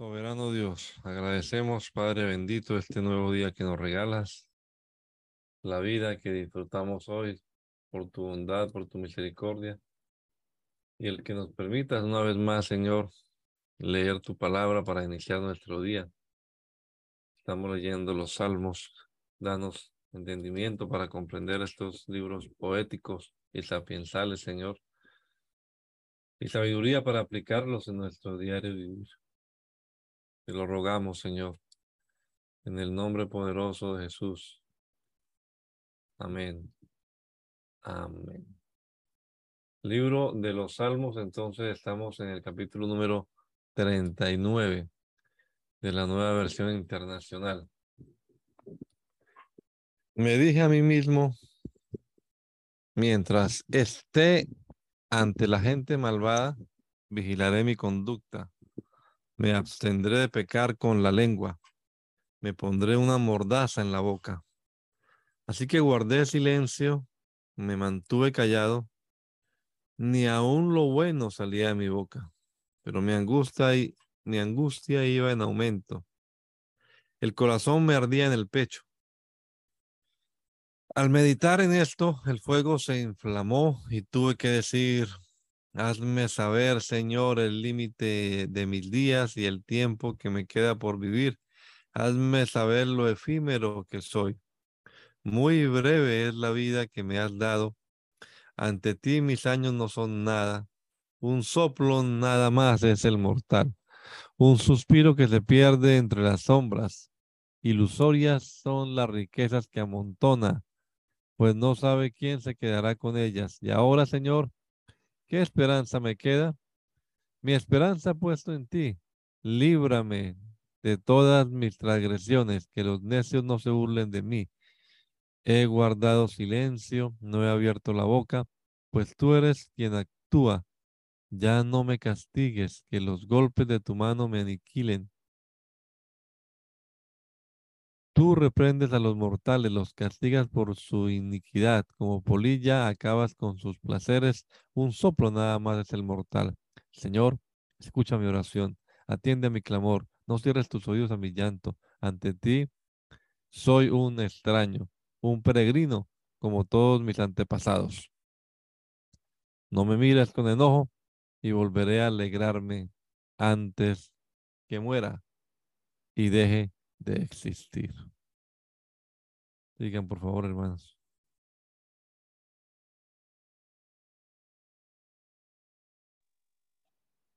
Soberano Dios, agradecemos, Padre bendito, este nuevo día que nos regalas, la vida que disfrutamos hoy por tu bondad, por tu misericordia, y el que nos permitas una vez más, Señor, leer tu palabra para iniciar nuestro día. Estamos leyendo los salmos, danos entendimiento para comprender estos libros poéticos y sapiensales, Señor, y sabiduría para aplicarlos en nuestro diario vivir. Lo rogamos, Señor, en el nombre poderoso de Jesús. Amén. Amén. Libro de los Salmos, entonces estamos en el capítulo número 39 de la nueva versión internacional. Me dije a mí mismo, mientras esté ante la gente malvada, vigilaré mi conducta me abstendré de pecar con la lengua. Me pondré una mordaza en la boca. Así que guardé silencio, me mantuve callado. Ni aun lo bueno salía de mi boca, pero mi angustia, y, mi angustia iba en aumento. El corazón me ardía en el pecho. Al meditar en esto, el fuego se inflamó y tuve que decir, Hazme saber, Señor, el límite de mis días y el tiempo que me queda por vivir. Hazme saber lo efímero que soy. Muy breve es la vida que me has dado. Ante ti mis años no son nada. Un soplo nada más es el mortal. Un suspiro que se pierde entre las sombras. Ilusorias son las riquezas que amontona, pues no sabe quién se quedará con ellas. Y ahora, Señor, ¿Qué esperanza me queda? Mi esperanza puesto en ti. Líbrame de todas mis transgresiones, que los necios no se burlen de mí. He guardado silencio, no he abierto la boca, pues tú eres quien actúa. Ya no me castigues, que los golpes de tu mano me aniquilen. Tú reprendes a los mortales, los castigas por su iniquidad. Como polilla acabas con sus placeres. Un soplo nada más es el mortal. Señor, escucha mi oración. Atiende a mi clamor. No cierres tus oídos a mi llanto. Ante ti soy un extraño, un peregrino, como todos mis antepasados. No me mires con enojo y volveré a alegrarme antes que muera y deje de existir. Digan, por favor, hermanos.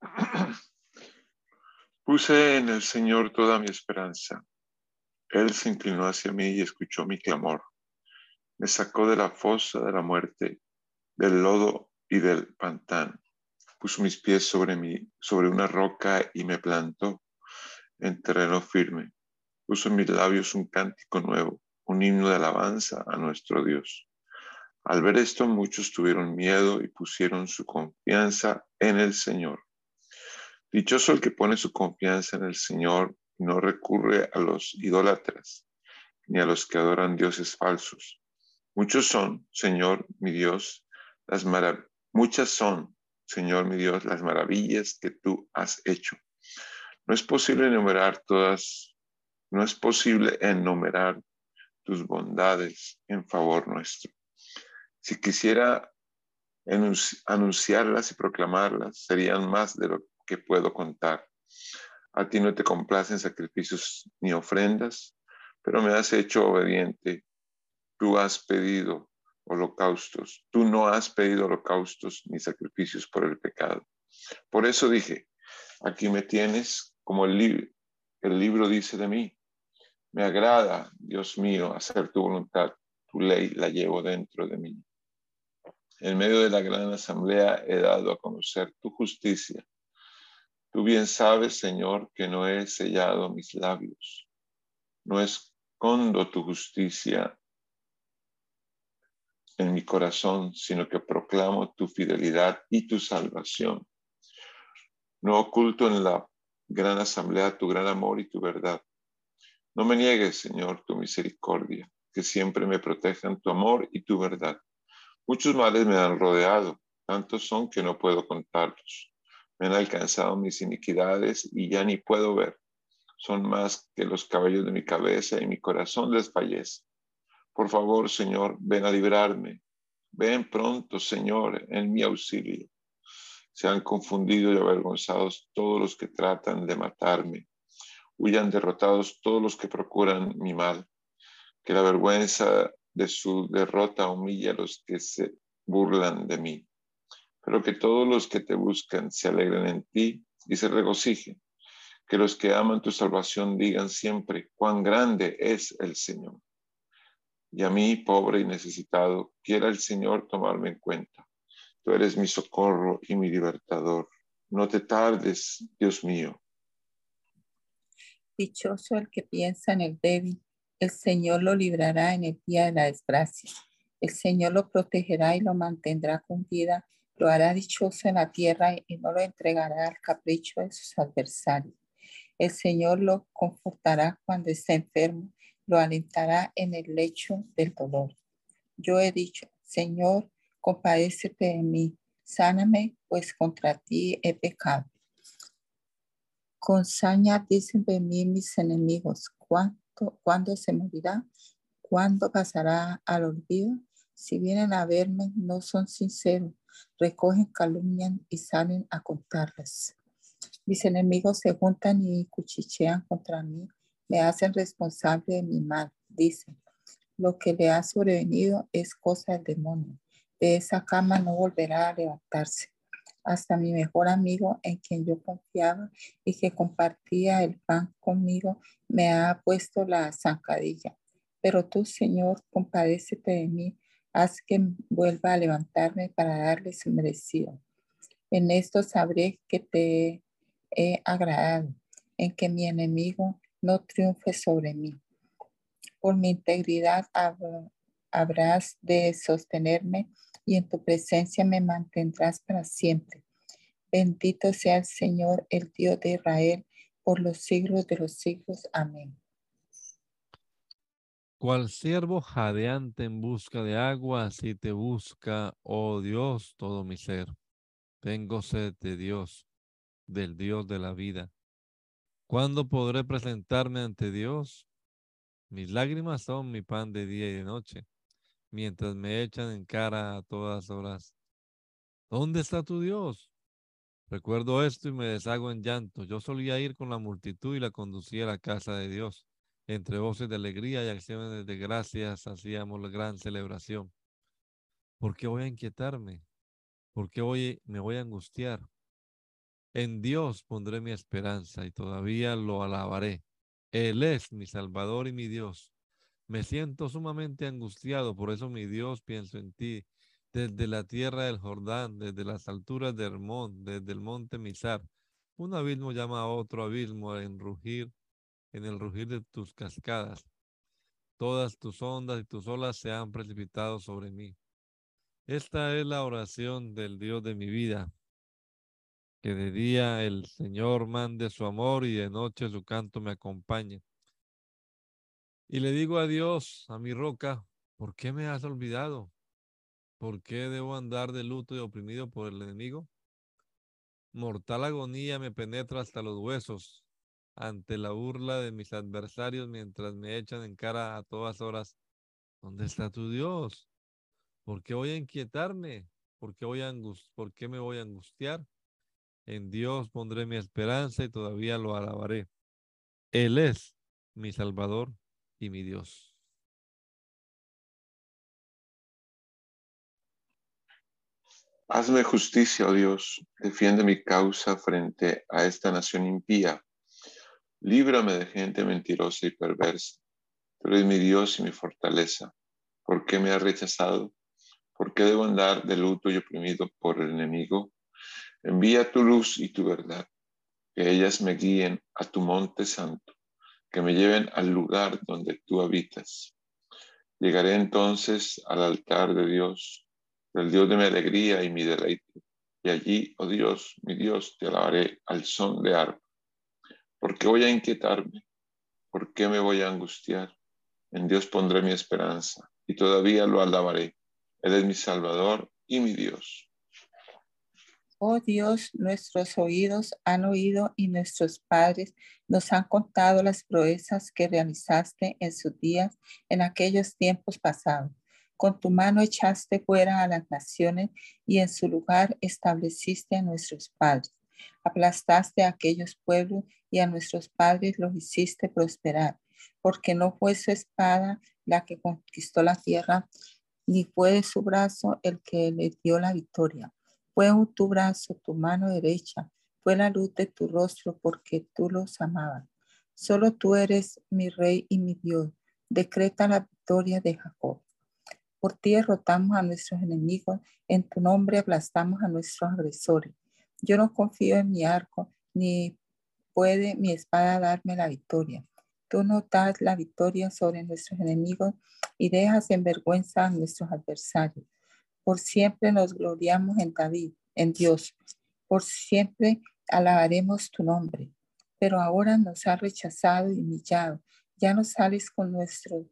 Puse en el Señor toda mi esperanza. Él se inclinó hacia mí y escuchó mi clamor. Me sacó de la fosa de la muerte, del lodo y del pantano. Puso mis pies sobre, sobre una roca y me plantó en terreno firme puso en mis labios un cántico nuevo, un himno de alabanza a nuestro Dios. Al ver esto, muchos tuvieron miedo y pusieron su confianza en el Señor. Dichoso el que pone su confianza en el Señor y no recurre a los idólatras ni a los que adoran dioses falsos. Muchos son, Señor mi Dios, las muchas son, Señor mi Dios, las maravillas que tú has hecho. No es posible enumerar todas no es posible enumerar tus bondades en favor nuestro. Si quisiera anunciarlas y proclamarlas, serían más de lo que puedo contar. A ti no te complacen sacrificios ni ofrendas, pero me has hecho obediente. Tú has pedido holocaustos. Tú no has pedido holocaustos ni sacrificios por el pecado. Por eso dije, aquí me tienes como el, el libro dice de mí. Me agrada, Dios mío, hacer tu voluntad. Tu ley la llevo dentro de mí. En medio de la gran asamblea he dado a conocer tu justicia. Tú bien sabes, Señor, que no he sellado mis labios. No escondo tu justicia en mi corazón, sino que proclamo tu fidelidad y tu salvación. No oculto en la gran asamblea tu gran amor y tu verdad. No me niegues, Señor, tu misericordia, que siempre me protejan tu amor y tu verdad. Muchos males me han rodeado, tantos son que no puedo contarlos. Me han alcanzado mis iniquidades y ya ni puedo ver. Son más que los cabellos de mi cabeza y mi corazón desfallece. Por favor, Señor, ven a librarme. Ven pronto, Señor, en mi auxilio. Se han confundido y avergonzados todos los que tratan de matarme. Huyan derrotados todos los que procuran mi mal. Que la vergüenza de su derrota humilla a los que se burlan de mí. Pero que todos los que te buscan se alegren en ti y se regocijen. Que los que aman tu salvación digan siempre, cuán grande es el Señor. Y a mí, pobre y necesitado, quiera el Señor tomarme en cuenta. Tú eres mi socorro y mi libertador. No te tardes, Dios mío. Dichoso el que piensa en el débil. El Señor lo librará en el día de la desgracia. El Señor lo protegerá y lo mantendrá con vida. Lo hará dichoso en la tierra y no lo entregará al capricho de sus adversarios. El Señor lo confortará cuando esté enfermo, lo alentará en el lecho del dolor. Yo he dicho, Señor, compadécete de mí, sáname, pues contra ti he pecado. Con saña dicen de mí mis enemigos, ¿cuánto, ¿cuándo se morirá? ¿Cuándo pasará al olvido? Si vienen a verme, no son sinceros, recogen, calumnian y salen a contarlas. Mis enemigos se juntan y cuchichean contra mí, me hacen responsable de mi mal. Dicen, lo que le ha sobrevenido es cosa del demonio. De esa cama no volverá a levantarse. Hasta mi mejor amigo en quien yo confiaba y que compartía el pan conmigo me ha puesto la zancadilla. Pero tú, Señor, compadécete de mí haz que vuelva a levantarme para darle su merecido. En esto sabré que te he agradado, en que mi enemigo no triunfe sobre mí. Por mi integridad habrás de sostenerme y en tu presencia me mantendrás para siempre. Bendito sea el Señor, el Dios de Israel, por los siglos de los siglos. Amén. Cual siervo jadeante en busca de agua, así te busca, oh Dios, todo mi ser. Tengo sed de Dios, del Dios de la vida. ¿Cuándo podré presentarme ante Dios? Mis lágrimas son mi pan de día y de noche, mientras me echan en cara a todas horas. ¿Dónde está tu Dios? Recuerdo esto y me deshago en llanto. Yo solía ir con la multitud y la conducía a la casa de Dios entre voces de alegría y acciones de gracias hacíamos la gran celebración. ¿Por qué voy a inquietarme? ¿Por qué hoy me voy a angustiar? En Dios pondré mi esperanza y todavía lo alabaré. Él es mi Salvador y mi Dios. Me siento sumamente angustiado, por eso mi Dios pienso en ti. Desde la tierra del Jordán, desde las alturas de Hermón, desde el monte Mizar, un abismo llama a otro abismo en rugir en el rugir de tus cascadas. Todas tus ondas y tus olas se han precipitado sobre mí. Esta es la oración del Dios de mi vida. Que de día el Señor mande su amor y de noche su canto me acompañe. Y le digo a Dios, a mi roca, ¿por qué me has olvidado? ¿Por qué debo andar de luto y oprimido por el enemigo? Mortal agonía me penetra hasta los huesos ante la burla de mis adversarios mientras me echan en cara a todas horas, ¿dónde está tu Dios? ¿Por qué voy a inquietarme? ¿Por qué, voy a ¿Por qué me voy a angustiar? En Dios pondré mi esperanza y todavía lo alabaré. Él es mi Salvador y mi Dios. Hazme justicia, oh Dios, defiende mi causa frente a esta nación impía Líbrame de gente mentirosa y perversa. Tú eres mi Dios y mi fortaleza. ¿Por qué me has rechazado? ¿Por qué debo andar de luto y oprimido por el enemigo? Envía tu luz y tu verdad, que ellas me guíen a tu monte santo, que me lleven al lugar donde tú habitas. Llegaré entonces al altar de Dios, del Dios de mi alegría y mi deleite, y allí, oh Dios, mi Dios, te alabaré al son de arpa ¿Por qué voy a inquietarme? ¿Por qué me voy a angustiar? En Dios pondré mi esperanza y todavía lo alabaré. Él es mi Salvador y mi Dios. Oh Dios, nuestros oídos han oído y nuestros padres nos han contado las proezas que realizaste en sus días, en aquellos tiempos pasados. Con tu mano echaste fuera a las naciones y en su lugar estableciste a nuestros padres. Aplastaste a aquellos pueblos y a nuestros padres los hiciste prosperar, porque no fue su espada la que conquistó la tierra, ni fue su brazo el que le dio la victoria fue tu brazo, tu mano derecha, fue la luz de tu rostro porque tú los amabas. Solo tú eres mi rey y mi Dios. Decreta la victoria de Jacob. Por ti derrotamos a nuestros enemigos, en tu nombre aplastamos a nuestros agresores. Yo no confío en mi arco, ni puede mi espada darme la victoria. Tú no das la victoria sobre nuestros enemigos y dejas en vergüenza a nuestros adversarios. Por siempre nos gloriamos en David, en Dios. Por siempre alabaremos tu nombre. Pero ahora nos ha rechazado y humillado. Ya no sales con nuestro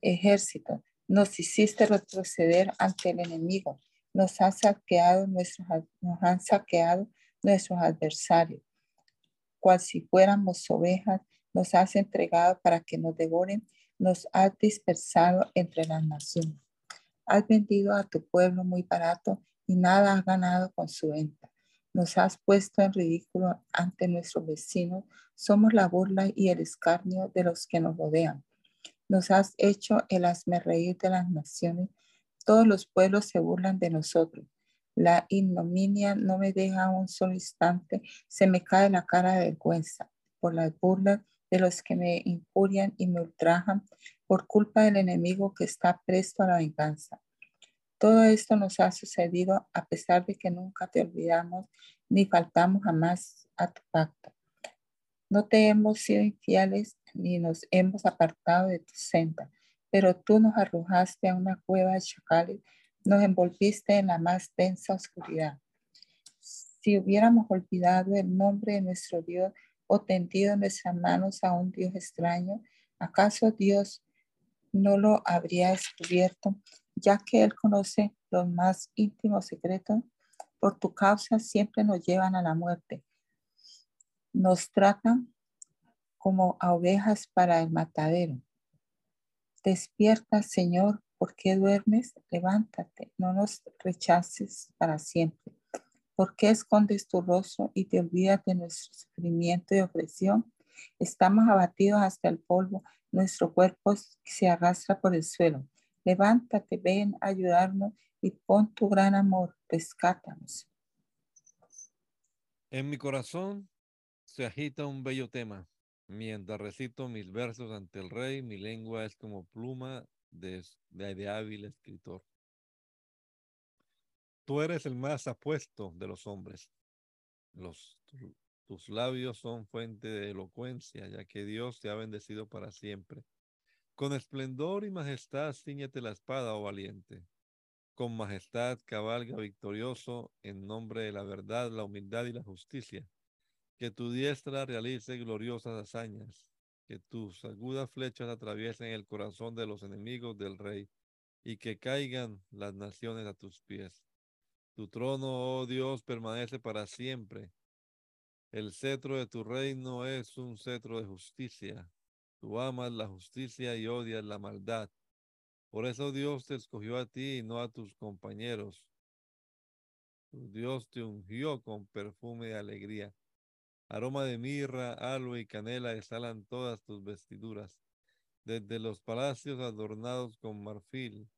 ejército. Nos hiciste retroceder ante el enemigo. Nos, ha saqueado nuestros, nos han saqueado nuestros adversarios. Cual si fuéramos ovejas, nos has entregado para que nos devoren. Nos has dispersado entre las naciones. Has vendido a tu pueblo muy barato y nada has ganado con su venta. Nos has puesto en ridículo ante nuestros vecinos. Somos la burla y el escarnio de los que nos rodean. Nos has hecho el reír de las naciones. Todos los pueblos se burlan de nosotros. La ignominia no me deja un solo instante. Se me cae la cara de vergüenza por las burlas de los que me injurian y me ultrajan por culpa del enemigo que está presto a la venganza. Todo esto nos ha sucedido a pesar de que nunca te olvidamos ni faltamos jamás a tu pacto. No te hemos sido infieles ni nos hemos apartado de tu senda, pero tú nos arrojaste a una cueva de chacales, nos envolviste en la más densa oscuridad. Si hubiéramos olvidado el nombre de nuestro Dios o tendido nuestras manos a un Dios extraño, ¿acaso Dios no lo habría descubierto, ya que Él conoce los más íntimos secretos. Por tu causa siempre nos llevan a la muerte. Nos tratan como a ovejas para el matadero. Despierta, Señor, ¿por qué duermes? Levántate, no nos rechaces para siempre. ¿Por qué escondes tu rostro y te olvidas de nuestro sufrimiento y opresión? Estamos abatidos hasta el polvo nuestro cuerpo se arrastra por el suelo. Levántate, ven a ayudarnos y pon tu gran amor, rescátanos. En mi corazón se agita un bello tema. Mientras recito mis versos ante el rey, mi lengua es como pluma de, de hábil escritor. Tú eres el más apuesto de los hombres. Los, tus labios son fuente de elocuencia, ya que Dios te ha bendecido para siempre. Con esplendor y majestad ciñete la espada, oh valiente. Con majestad cabalga victorioso en nombre de la verdad, la humildad y la justicia. Que tu diestra realice gloriosas hazañas. Que tus agudas flechas atraviesen el corazón de los enemigos del rey y que caigan las naciones a tus pies. Tu trono, oh Dios, permanece para siempre el cetro de tu reino es un cetro de justicia. Tú amas la justicia y odias la maldad. Por eso Dios te escogió a ti y no a tus compañeros. Tu Dios te ungió con perfume de alegría. Aroma de mirra, aloe y canela exhalan todas tus vestiduras. Desde los palacios adornados con marfil,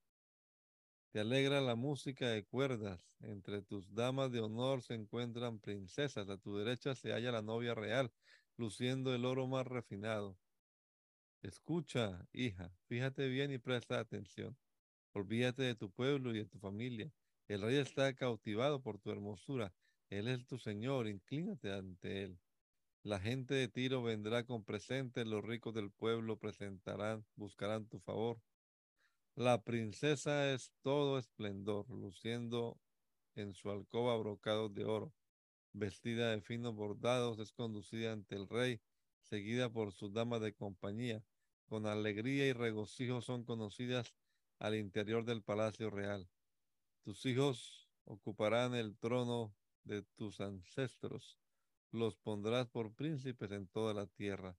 te alegra la música de cuerdas. Entre tus damas de honor se encuentran princesas. A tu derecha se halla la novia real, luciendo el oro más refinado. Escucha, hija, fíjate bien y presta atención. Olvídate de tu pueblo y de tu familia. El rey está cautivado por tu hermosura. Él es tu Señor, inclínate ante él. La gente de Tiro vendrá con presentes, los ricos del pueblo presentarán, buscarán tu favor. La princesa es todo esplendor, luciendo en su alcoba brocados de oro. Vestida de finos bordados, es conducida ante el rey, seguida por sus damas de compañía. Con alegría y regocijo son conocidas al interior del palacio real. Tus hijos ocuparán el trono de tus ancestros. Los pondrás por príncipes en toda la tierra.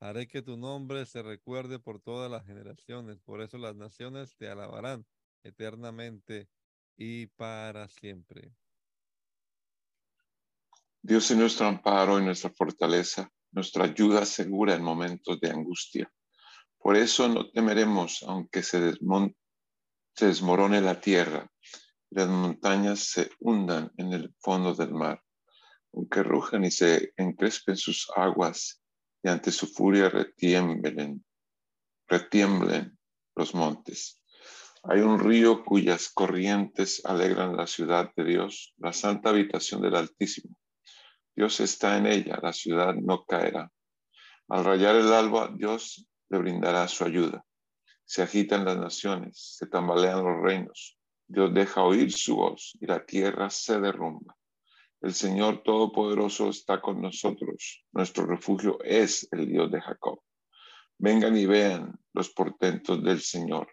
Haré que tu nombre se recuerde por todas las generaciones. Por eso las naciones te alabarán eternamente y para siempre. Dios es nuestro amparo y nuestra fortaleza, nuestra ayuda segura en momentos de angustia. Por eso no temeremos aunque se, se desmorone la tierra las montañas se hundan en el fondo del mar, aunque rujan y se encrespen sus aguas y ante su furia retiemblen, retiemblen los montes. Hay un río cuyas corrientes alegran la ciudad de Dios, la santa habitación del Altísimo. Dios está en ella, la ciudad no caerá. Al rayar el alba, Dios le brindará su ayuda. Se agitan las naciones, se tambalean los reinos. Dios deja oír su voz y la tierra se derrumba. El Señor Todopoderoso está con nosotros. Nuestro refugio es el Dios de Jacob. Vengan y vean los portentos del Señor.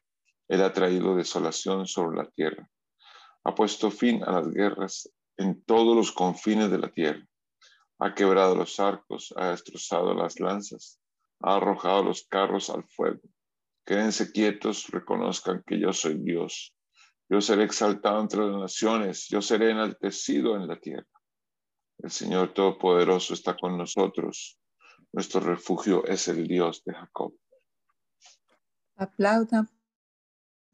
Él ha traído desolación sobre la tierra. Ha puesto fin a las guerras en todos los confines de la tierra. Ha quebrado los arcos, ha destrozado las lanzas, ha arrojado los carros al fuego. Quédense quietos, reconozcan que yo soy Dios. Yo seré exaltado entre las naciones, yo seré enaltecido en la tierra. El Señor Todopoderoso está con nosotros. Nuestro refugio es el Dios de Jacob. Aplaudan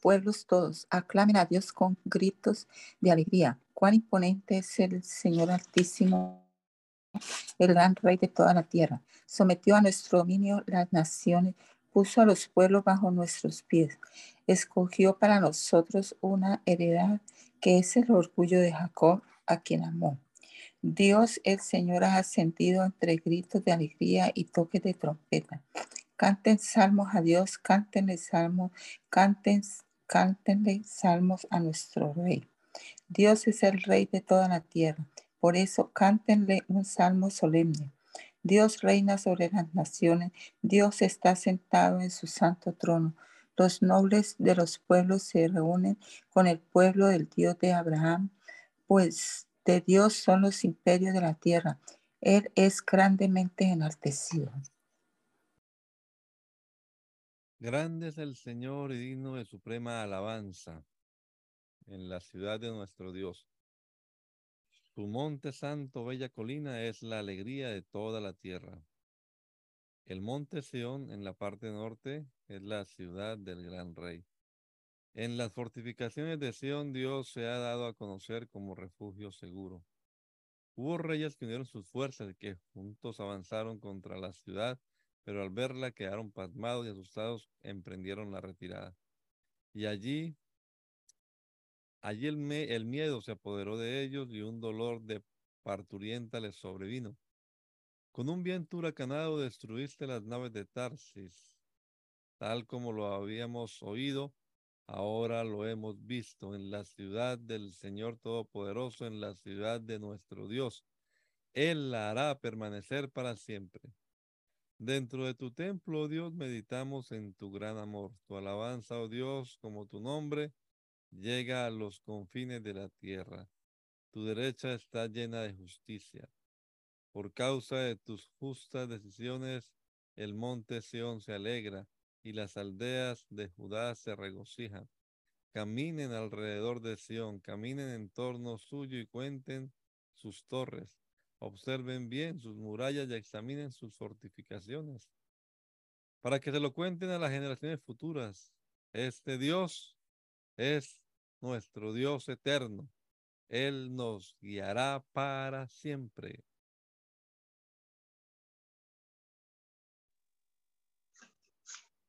pueblos todos, aclamen a Dios con gritos de alegría. Cuán imponente es el Señor Altísimo, el gran Rey de toda la tierra. Sometió a nuestro dominio las naciones, puso a los pueblos bajo nuestros pies. Escogió para nosotros una heredad que es el orgullo de Jacob, a quien amó. Dios el Señor ha ascendido entre gritos de alegría y toques de trompeta. Canten salmos a Dios, cántenle salmos, canten, cántenle salmos a nuestro Rey. Dios es el Rey de toda la tierra, por eso cántenle un salmo solemne. Dios reina sobre las naciones, Dios está sentado en su santo trono. Los nobles de los pueblos se reúnen con el pueblo del Dios de Abraham, pues de Dios son los imperios de la tierra. Él es grandemente enaltecido. Grande es el Señor y digno de suprema alabanza en la ciudad de nuestro Dios. Su monte santo, bella colina, es la alegría de toda la tierra. El monte Sión en la parte norte es la ciudad del gran rey. En las fortificaciones de Sión, Dios se ha dado a conocer como refugio seguro. Hubo reyes que unieron sus fuerzas y que juntos avanzaron contra la ciudad, pero al verla quedaron pasmados y asustados, emprendieron la retirada. Y allí, allí el, el miedo se apoderó de ellos y un dolor de parturienta les sobrevino. Con un viento huracanado destruiste las naves de Tarsis, tal como lo habíamos oído Ahora lo hemos visto en la ciudad del Señor Todopoderoso, en la ciudad de nuestro Dios. Él la hará permanecer para siempre. Dentro de tu templo, oh Dios, meditamos en tu gran amor. Tu alabanza, oh Dios, como tu nombre, llega a los confines de la tierra. Tu derecha está llena de justicia. Por causa de tus justas decisiones, el monte Sión se alegra y las aldeas de Judá se regocijan. Caminen alrededor de Sión, caminen en torno suyo y cuenten sus torres. Observen bien sus murallas y examinen sus fortificaciones, para que se lo cuenten a las generaciones futuras. Este Dios es nuestro Dios eterno. Él nos guiará para siempre.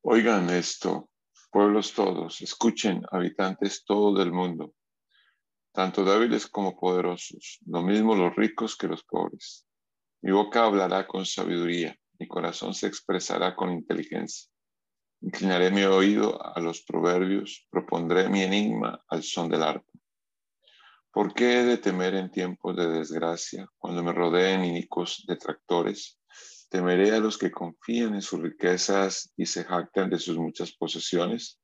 Oigan esto, pueblos todos, escuchen, habitantes todos del mundo, tanto débiles como poderosos, lo mismo los ricos que los pobres. Mi boca hablará con sabiduría, mi corazón se expresará con inteligencia. Inclinaré mi oído a los proverbios, propondré mi enigma al son del arpa. ¿Por qué he de temer en tiempos de desgracia, cuando me rodeen inicuos detractores? Temeré a los que confían en sus riquezas y se jactan de sus muchas posesiones.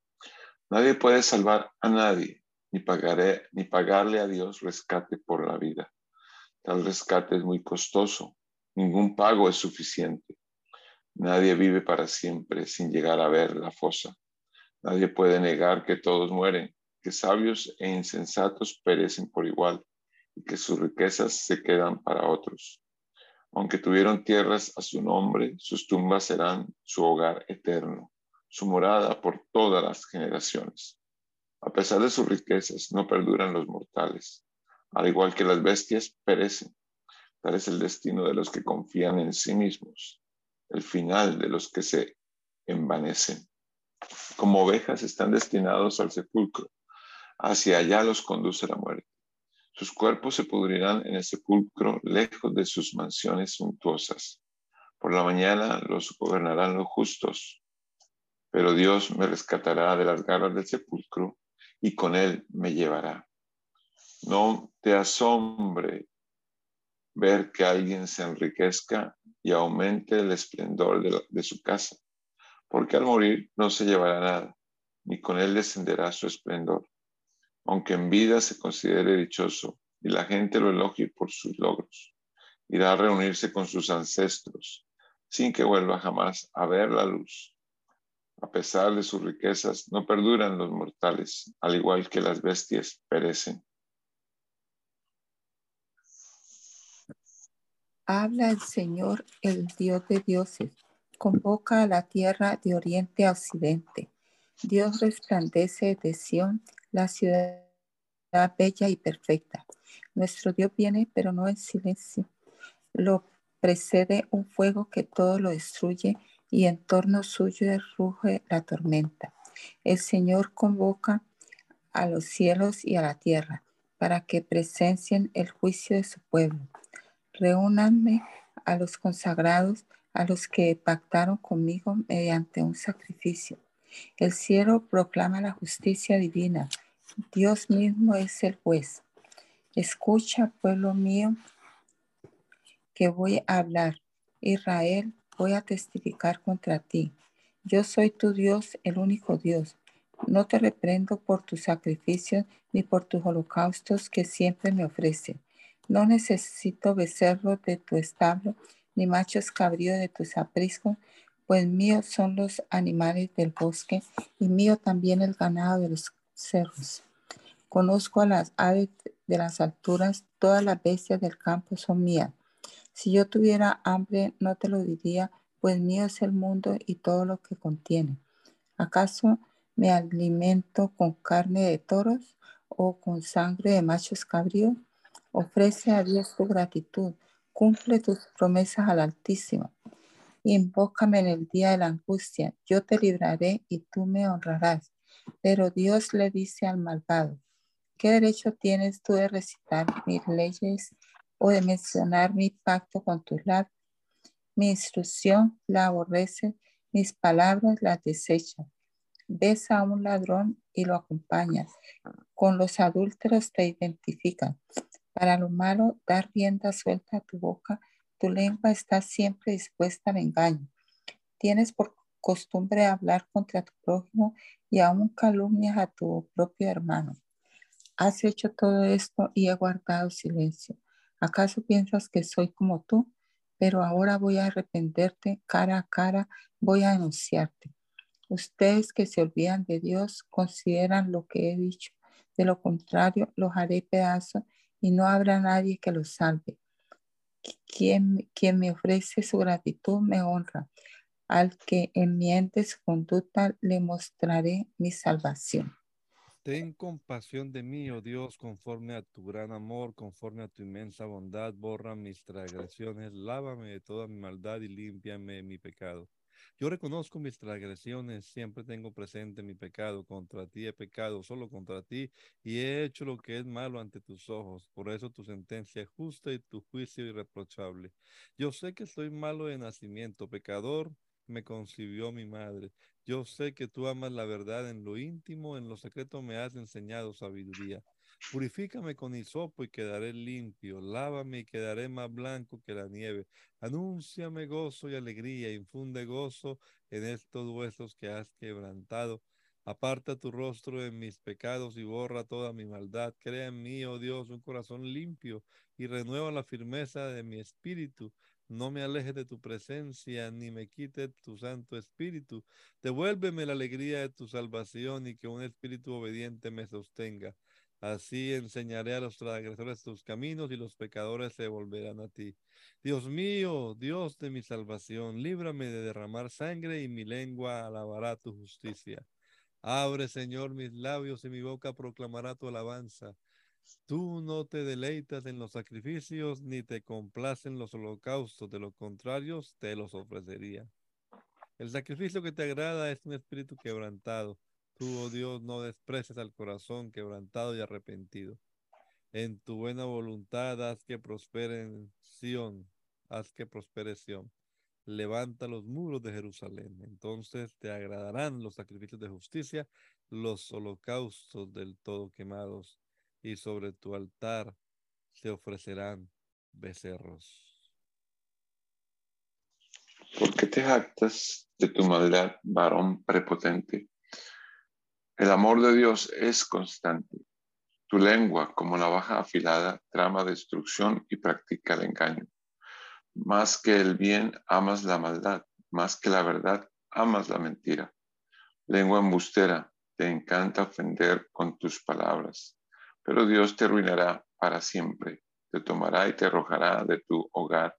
Nadie puede salvar a nadie, ni, pagaré, ni pagarle a Dios rescate por la vida. Tal rescate es muy costoso. Ningún pago es suficiente. Nadie vive para siempre sin llegar a ver la fosa. Nadie puede negar que todos mueren, que sabios e insensatos perecen por igual y que sus riquezas se quedan para otros. Aunque tuvieron tierras a su nombre, sus tumbas serán su hogar eterno, su morada por todas las generaciones. A pesar de sus riquezas, no perduran los mortales. Al igual que las bestias, perecen. Tal es el destino de los que confían en sí mismos, el final de los que se envanecen. Como ovejas están destinados al sepulcro, hacia allá los conduce la muerte. Sus cuerpos se pudrirán en el sepulcro, lejos de sus mansiones suntuosas. Por la mañana los gobernarán los justos, pero Dios me rescatará de las garras del sepulcro y con él me llevará. No te asombre ver que alguien se enriquezca y aumente el esplendor de, de su casa, porque al morir no se llevará nada, ni con él descenderá su esplendor aunque en vida se considere dichoso y la gente lo elogie por sus logros. Irá a reunirse con sus ancestros sin que vuelva jamás a ver la luz. A pesar de sus riquezas, no perduran los mortales, al igual que las bestias perecen. Habla el Señor, el Dios de dioses, convoca a la tierra de oriente a occidente. Dios resplandece de Sión la ciudad bella y perfecta. Nuestro Dios viene, pero no en silencio. Lo precede un fuego que todo lo destruye y en torno suyo ruge la tormenta. El Señor convoca a los cielos y a la tierra para que presencien el juicio de su pueblo. Reúnanme a los consagrados, a los que pactaron conmigo mediante un sacrificio. El cielo proclama la justicia divina Dios mismo es el juez. Escucha, pueblo mío, que voy a hablar. Israel, voy a testificar contra ti. Yo soy tu Dios, el único Dios. No te reprendo por tus sacrificios ni por tus holocaustos que siempre me ofrecen. No necesito becerros de tu establo ni machos cabríos de tus apriscos, pues míos son los animales del bosque y mío también el ganado de los cerros. Conozco a las aves de las alturas, todas las bestias del campo son mías. Si yo tuviera hambre, no te lo diría, pues mío es el mundo y todo lo que contiene. ¿Acaso me alimento con carne de toros o con sangre de machos cabríos? Ofrece a Dios tu gratitud, cumple tus promesas al Altísimo. Invócame en el día de la angustia, yo te libraré y tú me honrarás. Pero Dios le dice al malvado, ¿qué derecho tienes tú de recitar mis leyes o de mencionar mi pacto con tus labios? Mi instrucción la aborrece, mis palabras la desechan. Ves a un ladrón y lo acompañas. Con los adúlteros te identifican. Para lo malo, dar rienda suelta a tu boca. Tu lengua está siempre dispuesta al engaño. Tienes por costumbre hablar contra tu prójimo y aún calumnias a tu propio hermano. Has hecho todo esto y he guardado silencio. ¿Acaso piensas que soy como tú? Pero ahora voy a arrepenterte cara a cara, voy a denunciarte. Ustedes que se olvidan de Dios consideran lo que he dicho. De lo contrario, los haré pedazos y no habrá nadie que los salve. Quien, quien me ofrece su gratitud me honra. Al que enmiende su conducta le mostraré mi salvación. Ten compasión de mí, oh Dios, conforme a tu gran amor, conforme a tu inmensa bondad, borra mis transgresiones, lávame de toda mi maldad y límpiame mi pecado. Yo reconozco mis transgresiones, siempre tengo presente mi pecado. Contra ti he pecado, solo contra ti, y he hecho lo que es malo ante tus ojos. Por eso tu sentencia es justa y tu juicio irreprochable. Yo sé que soy malo de nacimiento, pecador me concibió mi madre. Yo sé que tú amas la verdad en lo íntimo, en lo secreto me has enseñado sabiduría. Purifícame con hisopo y quedaré limpio. Lávame y quedaré más blanco que la nieve. Anúnciame gozo y alegría. Infunde gozo en estos huesos que has quebrantado. Aparta tu rostro en mis pecados y borra toda mi maldad. Crea en mí, oh Dios, un corazón limpio y renueva la firmeza de mi espíritu. No me alejes de tu presencia, ni me quite tu Santo Espíritu. Devuélveme la alegría de tu salvación y que un espíritu obediente me sostenga. Así enseñaré a los transgresores tus caminos y los pecadores se volverán a ti. Dios mío, Dios de mi salvación, líbrame de derramar sangre y mi lengua alabará tu justicia. Abre, Señor, mis labios y mi boca proclamará tu alabanza. Tú no te deleitas en los sacrificios ni te complacen los holocaustos, de lo contrario te los ofrecería. El sacrificio que te agrada es un espíritu quebrantado. Tú, oh Dios, no desprecias al corazón quebrantado y arrepentido. En tu buena voluntad haz que prospere en Sión, haz que prospere Sión levanta los muros de Jerusalén. Entonces te agradarán los sacrificios de justicia, los holocaustos del todo quemados, y sobre tu altar se ofrecerán becerros. ¿Por qué te jactas de tu maldad, varón prepotente? El amor de Dios es constante. Tu lengua, como la baja afilada, trama destrucción y practica el engaño. Más que el bien, amas la maldad. Más que la verdad, amas la mentira. Lengua embustera, te encanta ofender con tus palabras. Pero Dios te arruinará para siempre. Te tomará y te arrojará de tu hogar.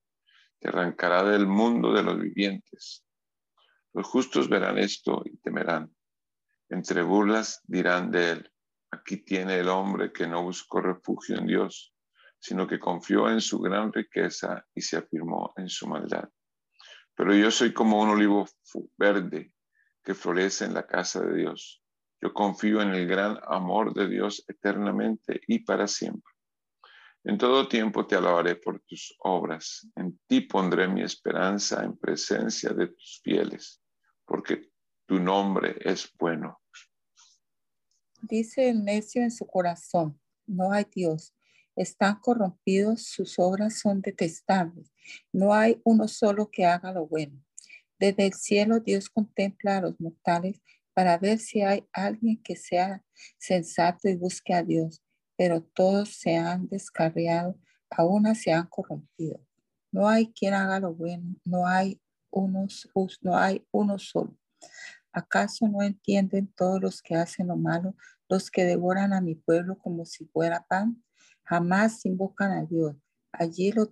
Te arrancará del mundo de los vivientes. Los justos verán esto y temerán. Entre burlas dirán de él, aquí tiene el hombre que no buscó refugio en Dios sino que confió en su gran riqueza y se afirmó en su maldad. Pero yo soy como un olivo verde que florece en la casa de Dios. Yo confío en el gran amor de Dios eternamente y para siempre. En todo tiempo te alabaré por tus obras. En ti pondré mi esperanza en presencia de tus fieles, porque tu nombre es bueno. Dice el necio en su corazón, no hay Dios están corrompidos, sus obras son detestables. No hay uno solo que haga lo bueno. Desde el cielo Dios contempla a los mortales para ver si hay alguien que sea sensato y busque a Dios, pero todos se han descarriado, aún se han corrompido. No hay quien haga lo bueno, no hay unos, no hay uno solo. ¿Acaso no entienden todos los que hacen lo malo, los que devoran a mi pueblo como si fuera pan? Jamás invocan a Dios. Allí los,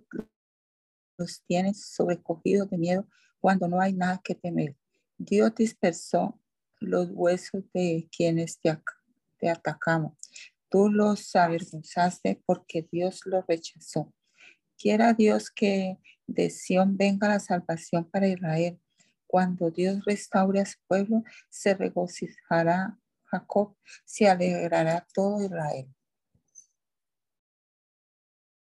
tienes sobrecogidos de miedo cuando no hay nada que temer. Dios dispersó los huesos de quienes te, te atacamos. Tú los avergonzaste porque Dios los rechazó. Quiera Dios que de Sión venga la salvación para Israel. Cuando Dios restaure a su pueblo, se regocijará Jacob, se alegrará todo Israel.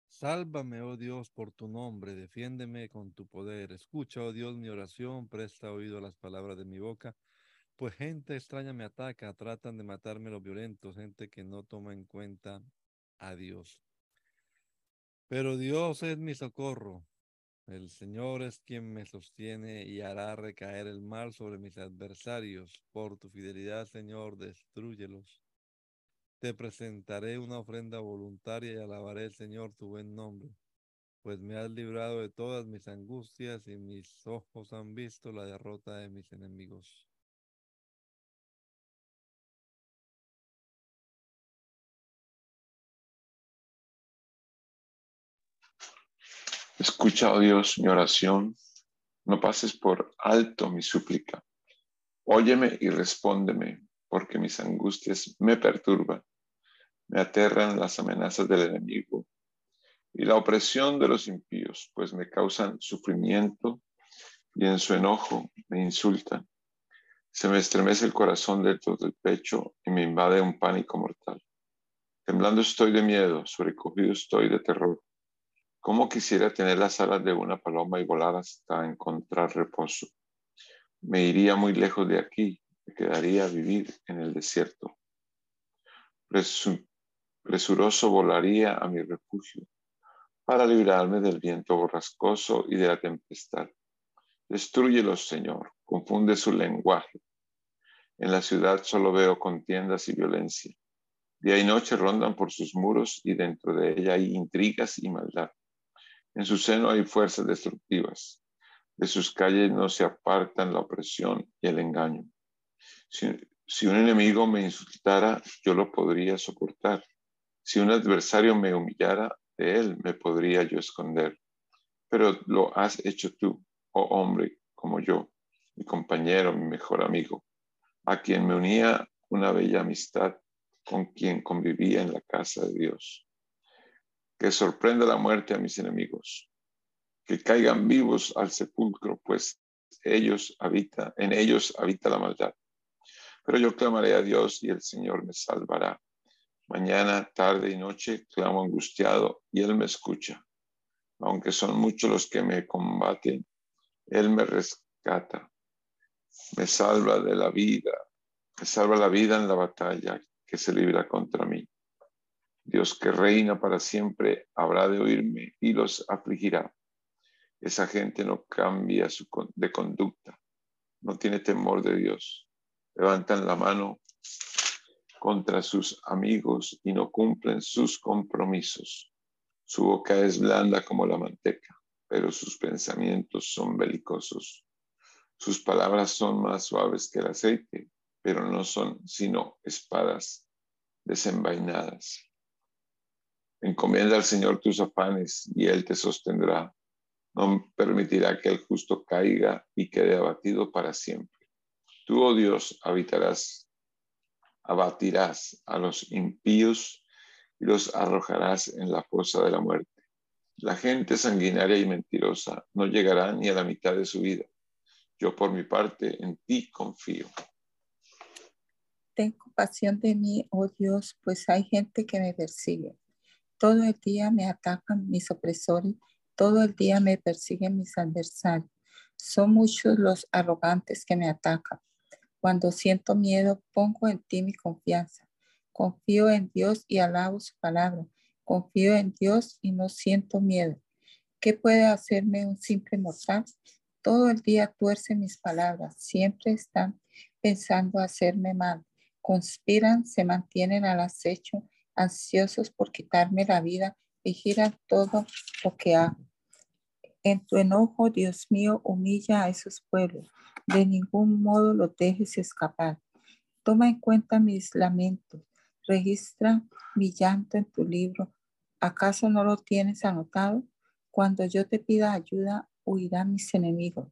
Sálvame, oh Dios, por tu nombre, defiéndeme con tu poder. Escucha, oh Dios, mi oración, presta oído a las palabras de mi boca, pues gente extraña me ataca, tratan de matarme los violentos, gente que no toma en cuenta a Dios. Pero Dios es mi socorro. El Señor es quien me sostiene y hará recaer el mal sobre mis adversarios. Por tu fidelidad, Señor, destruyelos. Te presentaré una ofrenda voluntaria y alabaré, Señor, tu buen nombre, pues me has librado de todas mis angustias y mis ojos han visto la derrota de mis enemigos. Escucha, oh Dios, mi oración, no pases por alto mi súplica. Óyeme y respóndeme, porque mis angustias me perturban. Me aterran las amenazas del enemigo y la opresión de los impíos, pues me causan sufrimiento y en su enojo me insultan. Se me estremece el corazón dentro del pecho y me invade un pánico mortal. Temblando estoy de miedo, sobrecogido estoy de terror. ¿Cómo quisiera tener las alas de una paloma y volar hasta encontrar reposo? Me iría muy lejos de aquí, me quedaría a vivir en el desierto presuroso volaría a mi refugio para librarme del viento borrascoso y de la tempestad. Destrúyelos, Señor, confunde su lenguaje. En la ciudad solo veo contiendas y violencia. Día y noche rondan por sus muros y dentro de ella hay intrigas y maldad. En su seno hay fuerzas destructivas. De sus calles no se apartan la opresión y el engaño. Si, un enemigo me insultara, yo lo podría soportar. Si un adversario me humillara, de él me podría yo esconder. Pero lo has hecho tú, oh hombre, como yo, mi compañero, mi mejor amigo, a quien me unía una bella amistad, con quien convivía en la casa de Dios. Que sorprenda la muerte a mis enemigos, que caigan vivos al sepulcro, pues ellos habita, en ellos habita la maldad. Pero yo clamaré a Dios y el Señor me salvará. Mañana, tarde y noche clamo angustiado y Él me escucha. Aunque son muchos los que me combaten, Él me rescata. Me salva de la vida, me salva la vida en la batalla que se libra contra mí. Dios que reina para siempre habrá de oírme y los afligirá. Esa gente no cambia su, de conducta, no tiene temor de Dios. Levantan la mano contra sus amigos y no cumplen sus compromisos. Su boca es blanda como la manteca, pero sus pensamientos son belicosos. Sus palabras son más suaves que el aceite, pero no son sino espadas desenvainadas. Encomienda al Señor tus afanes y Él te sostendrá. No permitirá que el justo caiga y quede abatido para siempre. Tú, oh Dios, habitarás, abatirás a los impíos y los arrojarás en la fosa de la muerte. La gente sanguinaria y mentirosa no llegará ni a la mitad de su vida. Yo por mi parte en ti confío. Ten compasión de mí, oh Dios, pues hay gente que me persigue. Todo el día me atacan mis opresores, todo el día me persiguen mis adversarios. Son muchos los arrogantes que me atacan. Cuando siento miedo, pongo en ti mi confianza. Confío en Dios y alabo su palabra. Confío en Dios y no siento miedo. ¿Qué puede hacerme un simple mortal? Todo el día tuerce mis palabras. Siempre están pensando hacerme mal conspiran, se mantienen al acecho, ansiosos por quitarme la vida, vigilan todo lo que hago. En tu enojo, Dios mío, humilla a esos pueblos. De ningún modo los dejes escapar. Toma en cuenta mis lamentos. Registra mi llanto en tu libro. ¿Acaso no lo tienes anotado? Cuando yo te pida ayuda, huirán mis enemigos.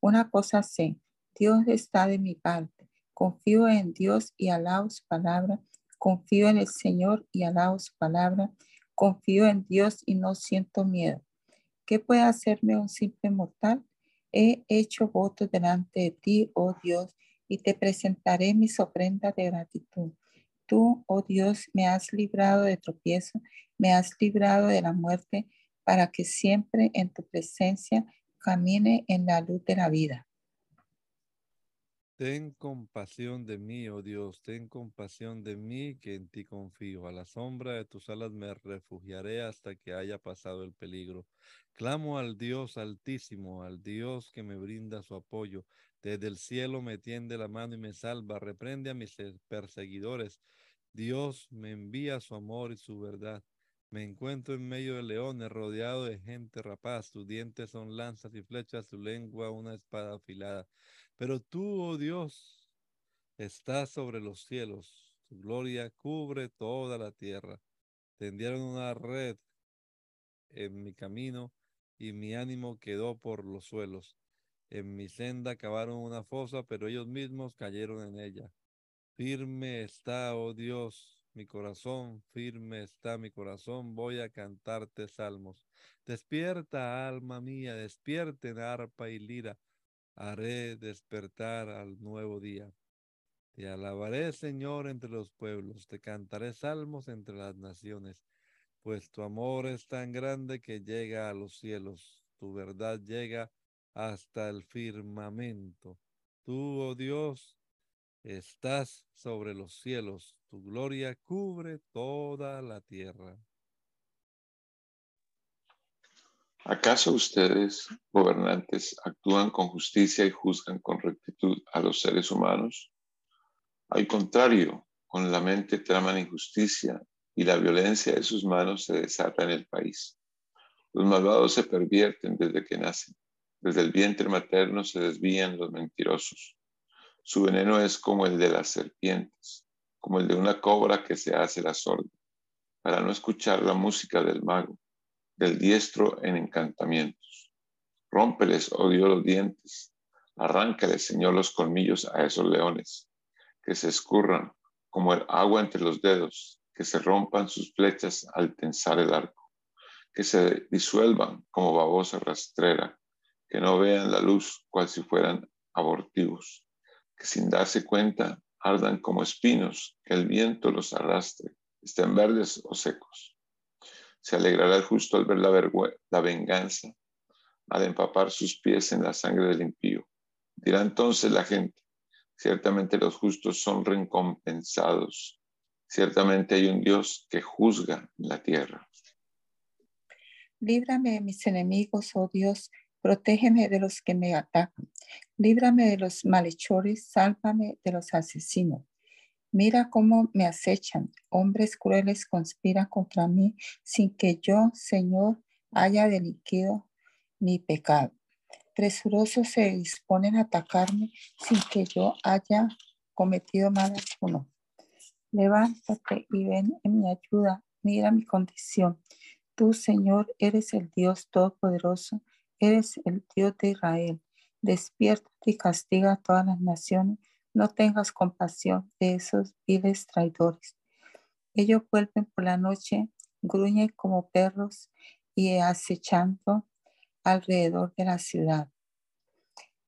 Una cosa sé, Dios está de mi parte. Confío en Dios y alabo su palabra. Confío en el Señor y alabo su palabra. Confío en Dios y no siento miedo. ¿Qué puede hacerme un simple mortal? He hecho votos delante de ti, oh Dios, y te presentaré mis ofrendas de gratitud. Tú, oh Dios, me has librado de tropiezo, me has librado de la muerte, para que siempre en tu presencia camine en la luz de la vida. Ten compasión de mí, oh Dios, ten compasión de mí, que en ti confío. A la sombra de tus alas me refugiaré hasta que haya pasado el peligro. Clamo al Dios altísimo, al Dios que me brinda su apoyo. Desde el cielo me tiende la mano y me salva. Reprende a mis perseguidores. Dios me envía su amor y su verdad. Me encuentro en medio de leones, rodeado de gente rapaz. Sus dientes son lanzas y flechas, su lengua una espada afilada. Pero tú, oh Dios, estás sobre los cielos, tu gloria cubre toda la tierra. Tendieron una red en mi camino y mi ánimo quedó por los suelos. En mi senda cavaron una fosa, pero ellos mismos cayeron en ella. Firme está, oh Dios, mi corazón, firme está mi corazón, voy a cantarte salmos. Despierta, alma mía, despierten arpa y lira haré despertar al nuevo día. Te alabaré, Señor, entre los pueblos, te cantaré salmos entre las naciones, pues tu amor es tan grande que llega a los cielos, tu verdad llega hasta el firmamento. Tú, oh Dios, estás sobre los cielos, tu gloria cubre toda la tierra. ¿Acaso ustedes, gobernantes, actúan con justicia y juzgan con rectitud a los seres humanos? Al contrario, con la mente traman injusticia y la violencia de sus manos se desata en el país. Los malvados se pervierten desde que nacen. Desde el vientre materno se desvían los mentirosos. Su veneno es como el de las serpientes, como el de una cobra que se hace la sorda, para no escuchar la música del mago, del diestro en encantamientos. Rómpeles, oh Dios, los dientes, arráncales, Señor, los colmillos a esos leones, que se escurran como el agua entre los dedos, que se rompan sus flechas al tensar el arco, que se disuelvan como babosa rastrera, que no vean la luz cual si fueran abortivos, que sin darse cuenta ardan como espinos, que el viento los arrastre, estén verdes o secos. Se alegrará el justo al ver la, la venganza, al empapar sus pies en la sangre del impío. Dirá entonces la gente, ciertamente los justos son recompensados, ciertamente hay un Dios que juzga la tierra. Líbrame de mis enemigos, oh Dios, Protégeme de los que me atacan. Líbrame de los malhechores, sálvame de los asesinos. Mira cómo me acechan. Hombres crueles conspiran contra mí sin que yo, Señor, haya delinquido mi pecado. Presurosos se disponen a atacarme sin que yo haya cometido mal alguno. Levántate y ven en mi ayuda. Mira mi condición. Tú, Señor, eres el Dios Todopoderoso Eres el Dios de Israel. Despierta y castiga a todas las naciones. No tengas compasión de esos viles traidores. Ellos vuelven por la noche, gruñen como perros y acechando alrededor de la ciudad.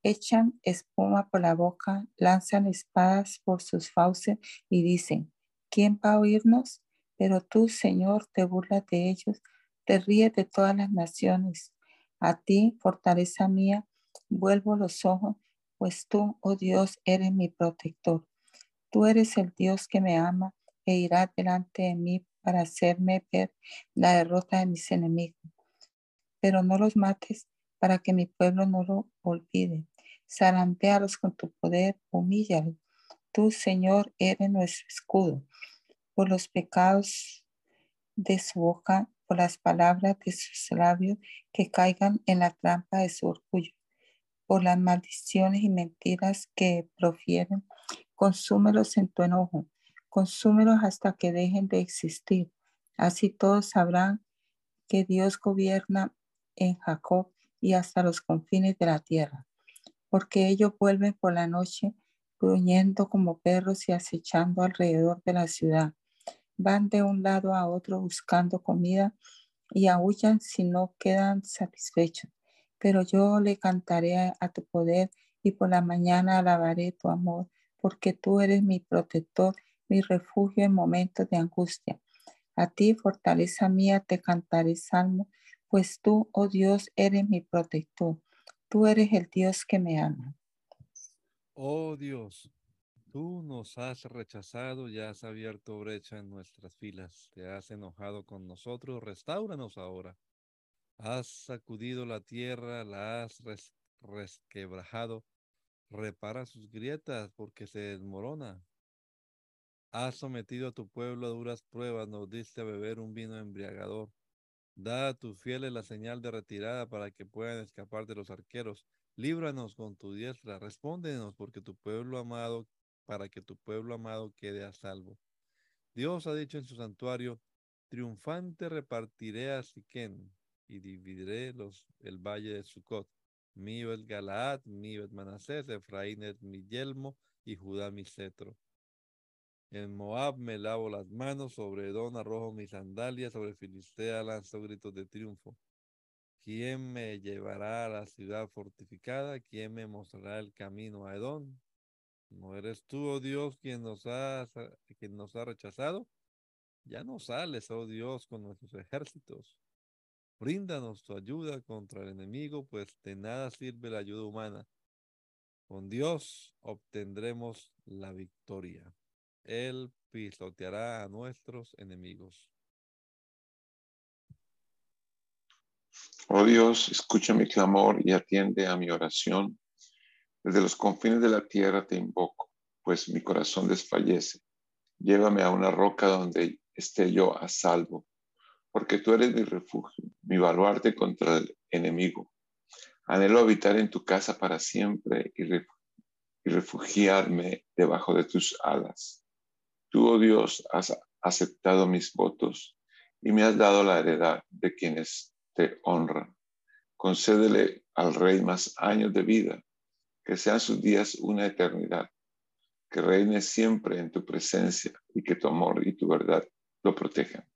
Echan espuma por la boca, lanzan espadas por sus fauces y dicen, ¿quién va a oírnos? Pero tú, Señor, te burlas de ellos, te ríes de todas las naciones. A ti, fortaleza mía, vuelvo los ojos, pues tú, oh Dios, eres mi protector. Tú eres el Dios que me ama e irá delante de mí para hacerme ver la derrota de mis enemigos. Pero no los mates para que mi pueblo no lo olvide. Zarandealos con tu poder, humíllalos. Tú, Señor, eres nuestro escudo. Por los pecados de su boca las palabras de sus labios que caigan en la trampa de su orgullo, por las maldiciones y mentiras que profieren, consúmelos en tu enojo, consúmelos hasta que dejen de existir. Así todos sabrán que Dios gobierna en Jacob y hasta los confines de la tierra, porque ellos vuelven por la noche gruñendo como perros y acechando alrededor de la ciudad van de un lado a otro buscando comida y aullan si no quedan satisfechos. Pero yo le cantaré a tu poder y por la mañana alabaré tu amor, porque tú eres mi protector, mi refugio en momentos de angustia. A ti, fortaleza mía, te cantaré salmo, pues tú, oh Dios, eres mi protector. Tú eres el Dios que me ama. Oh Dios, Tú nos has rechazado y has abierto brecha en nuestras filas. Te has enojado con nosotros. Restauranos ahora. Has sacudido la tierra, la has resquebrajado. Repara sus grietas porque se desmorona. Has sometido a tu pueblo a duras pruebas. Nos diste a beber un vino embriagador. Da a tus fieles la señal de retirada para que puedan escapar de los arqueros. Líbranos con tu diestra. Respóndenos porque tu pueblo amado para que tu pueblo amado quede a salvo. Dios ha dicho en su santuario, triunfante repartiré a Siquén y dividiré los, el valle de Sucot. Mío es Galaad, mío es Manasés, Efraín es mi yelmo y Judá mi cetro. En Moab me lavo las manos, sobre Edom arrojo mis sandalias, sobre Filistea lanzo gritos de triunfo. ¿Quién me llevará a la ciudad fortificada? ¿Quién me mostrará el camino a Edom? ¿No eres tú, oh Dios, quien nos, ha, quien nos ha rechazado? Ya no sales, oh Dios, con nuestros ejércitos. Bríndanos tu ayuda contra el enemigo, pues de nada sirve la ayuda humana. Con Dios obtendremos la victoria. Él pisoteará a nuestros enemigos. Oh Dios, escucha mi clamor y atiende a mi oración desde los confines de la tierra te invoco. pues mi corazón desfallece. Llévame a una roca donde esté yo a salvo, porque tú eres mi refugio, mi baluarte contra el enemigo. Anhelo habitar en tu casa para siempre y, refugiarme debajo de tus alas. Tú, oh Dios, has aceptado mis votos y me has dado la heredad de quienes te honran. Concédele al rey más años de vida, que sean sus días una eternidad, que reine siempre en tu presencia y que tu amor y tu verdad lo protejan.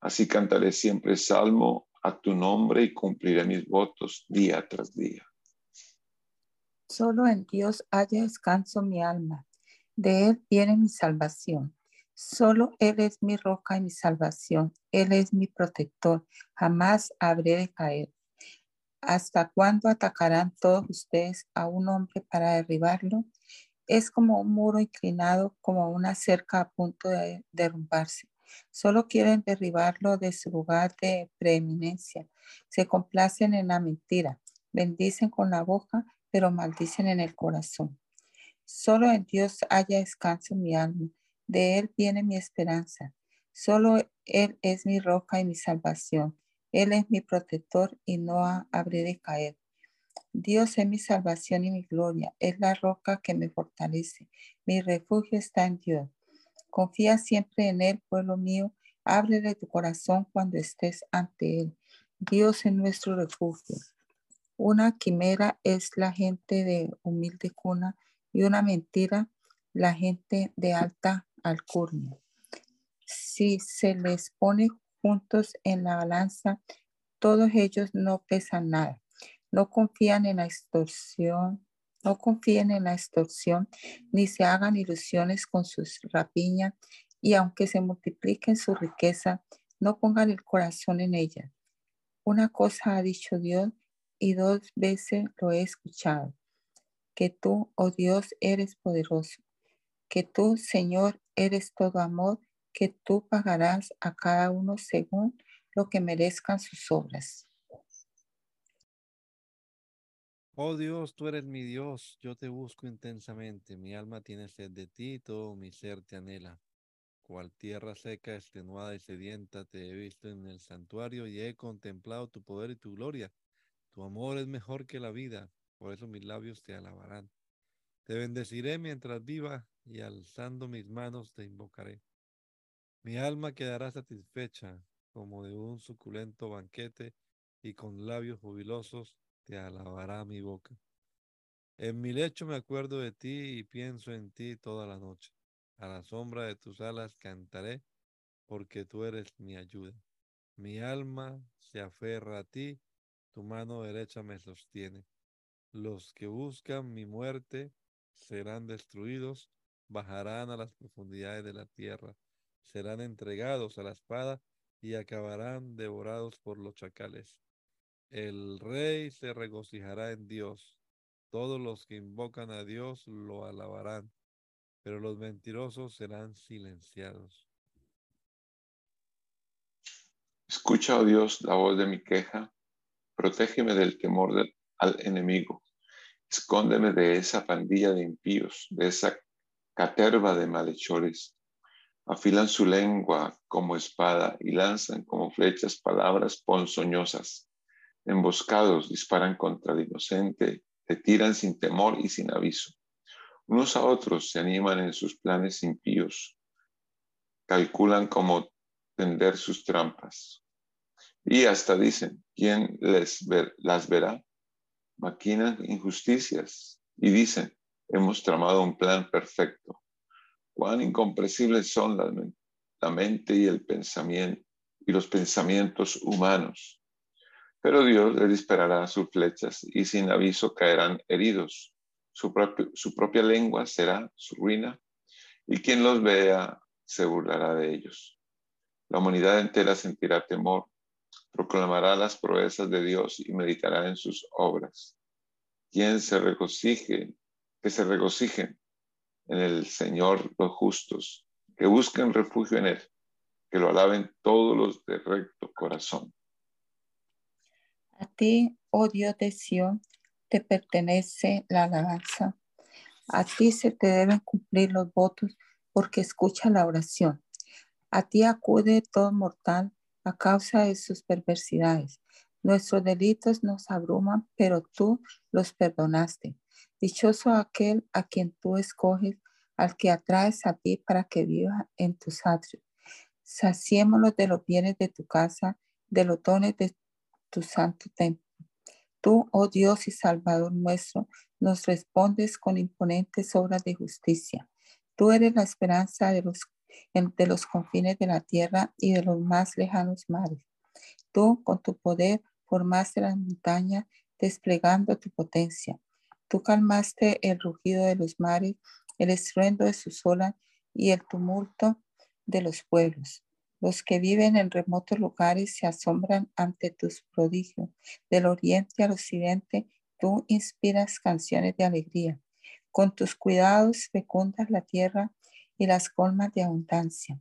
Así cantaré siempre salmo a tu nombre y cumpliré mis votos día tras día. Solo en Dios haya descanso mi alma, de Él viene mi salvación. Solo Él es mi roca y mi salvación, Él es mi protector, jamás habré de caer. ¿Hasta cuándo atacarán todos ustedes a un hombre para derribarlo? Es como un muro inclinado, como una cerca a punto de derrumbarse. Solo quieren derribarlo de su lugar de preeminencia. Se complacen en la mentira, bendicen con la boca, pero maldicen en el corazón. Solo en Dios haya descanso mi alma, de Él viene mi esperanza. Solo Él es mi roca y mi salvación. Él es mi protector y no habré de caer. Dios es mi salvación y mi gloria, es la roca que me fortalece. Mi refugio está en Dios. Confía siempre en Él, pueblo mío. Ábrele tu corazón cuando estés ante Él. Dios es nuestro refugio. Una quimera es la gente de humilde cuna y una mentira la gente de alta alcurnia. Si se les pone juntos en la balanza, todos ellos no pesan nada. No confían en la extorsión, no confíen en la extorsión, ni se hagan ilusiones con sus rapiña, y aunque se multipliquen su riqueza, no pongan el corazón en ella. Una cosa ha dicho Dios y dos veces lo he escuchado, que tú, oh Dios, eres poderoso, que tú, Señor, eres todo amor, que tú pagarás a cada uno según lo que merezcan sus obras. Oh Dios, tú eres mi Dios, yo te busco intensamente, mi alma tiene sed de ti, todo mi ser te anhela. Cual tierra seca, extenuada y sedienta, te he visto en el santuario y he contemplado tu poder y tu gloria. Tu amor es mejor que la vida, por eso mis labios te alabarán. Te bendeciré mientras viva y alzando mis manos te invocaré. Mi alma quedará satisfecha como de un suculento banquete y con labios jubilosos te alabará mi boca. En mi lecho me acuerdo de ti y pienso en ti toda la noche. A la sombra de tus alas cantaré, porque tú eres mi ayuda. Mi alma se aferra a ti, tu mano derecha me sostiene. Los que buscan mi muerte serán destruidos, bajarán a las profundidades de la tierra, serán entregados a la espada y acabarán devorados por los chacales. El rey se regocijará en Dios. Todos los que invocan a Dios lo alabarán, pero los mentirosos serán silenciados. Escucha, oh Dios, la voz de mi queja. Protégeme del temor del, al enemigo. Escóndeme de esa pandilla de impíos, de esa caterva de malhechores. Afilan su lengua como espada y lanzan como flechas palabras ponzoñosas emboscados, disparan contra el inocente, te tiran sin temor y sin aviso. Unos a otros se animan en sus planes impíos, calculan cómo tender sus trampas. Y hasta dicen, ¿quién les las verá? Maquinan injusticias y dicen, hemos tramado un plan perfecto. Cuán incomprensibles son la, la mente y el pensamiento y los pensamientos humanos. Pero Dios les disparará sus flechas y sin aviso caerán heridos. Su, su propia lengua será su ruina y quien los vea se burlará de ellos. La humanidad entera sentirá temor, proclamará las proezas de Dios y meditará en sus obras. Quien se regocije, que se regocijen en el Señor los justos, que busquen refugio en Él, que lo alaben todos los de recto corazón. A ti, oh Dios de Sion, te pertenece la alabanza. A ti se te deben cumplir los votos porque escucha la oración. A ti acude todo mortal a causa de sus perversidades. Nuestros delitos nos abruman, pero tú los perdonaste. Dichoso aquel a quien tú escoges, al que atraes a ti para que viva en tus atrios. Saciémoslo de los bienes de tu casa, de los dones de tu santo templo. Tú, oh Dios y Salvador nuestro, nos respondes con imponentes obras de justicia. Tú eres la esperanza de los, de los confines de la tierra y de los más lejanos mares. Tú, con tu poder, formaste las montañas, desplegando tu potencia. Tú calmaste el rugido de los mares, el estruendo de sus olas y el tumulto de los pueblos. Los que viven en remotos lugares se asombran ante tus prodigios. Del oriente al occidente, tú inspiras canciones de alegría. Con tus cuidados fecundas la tierra y las colmas de abundancia.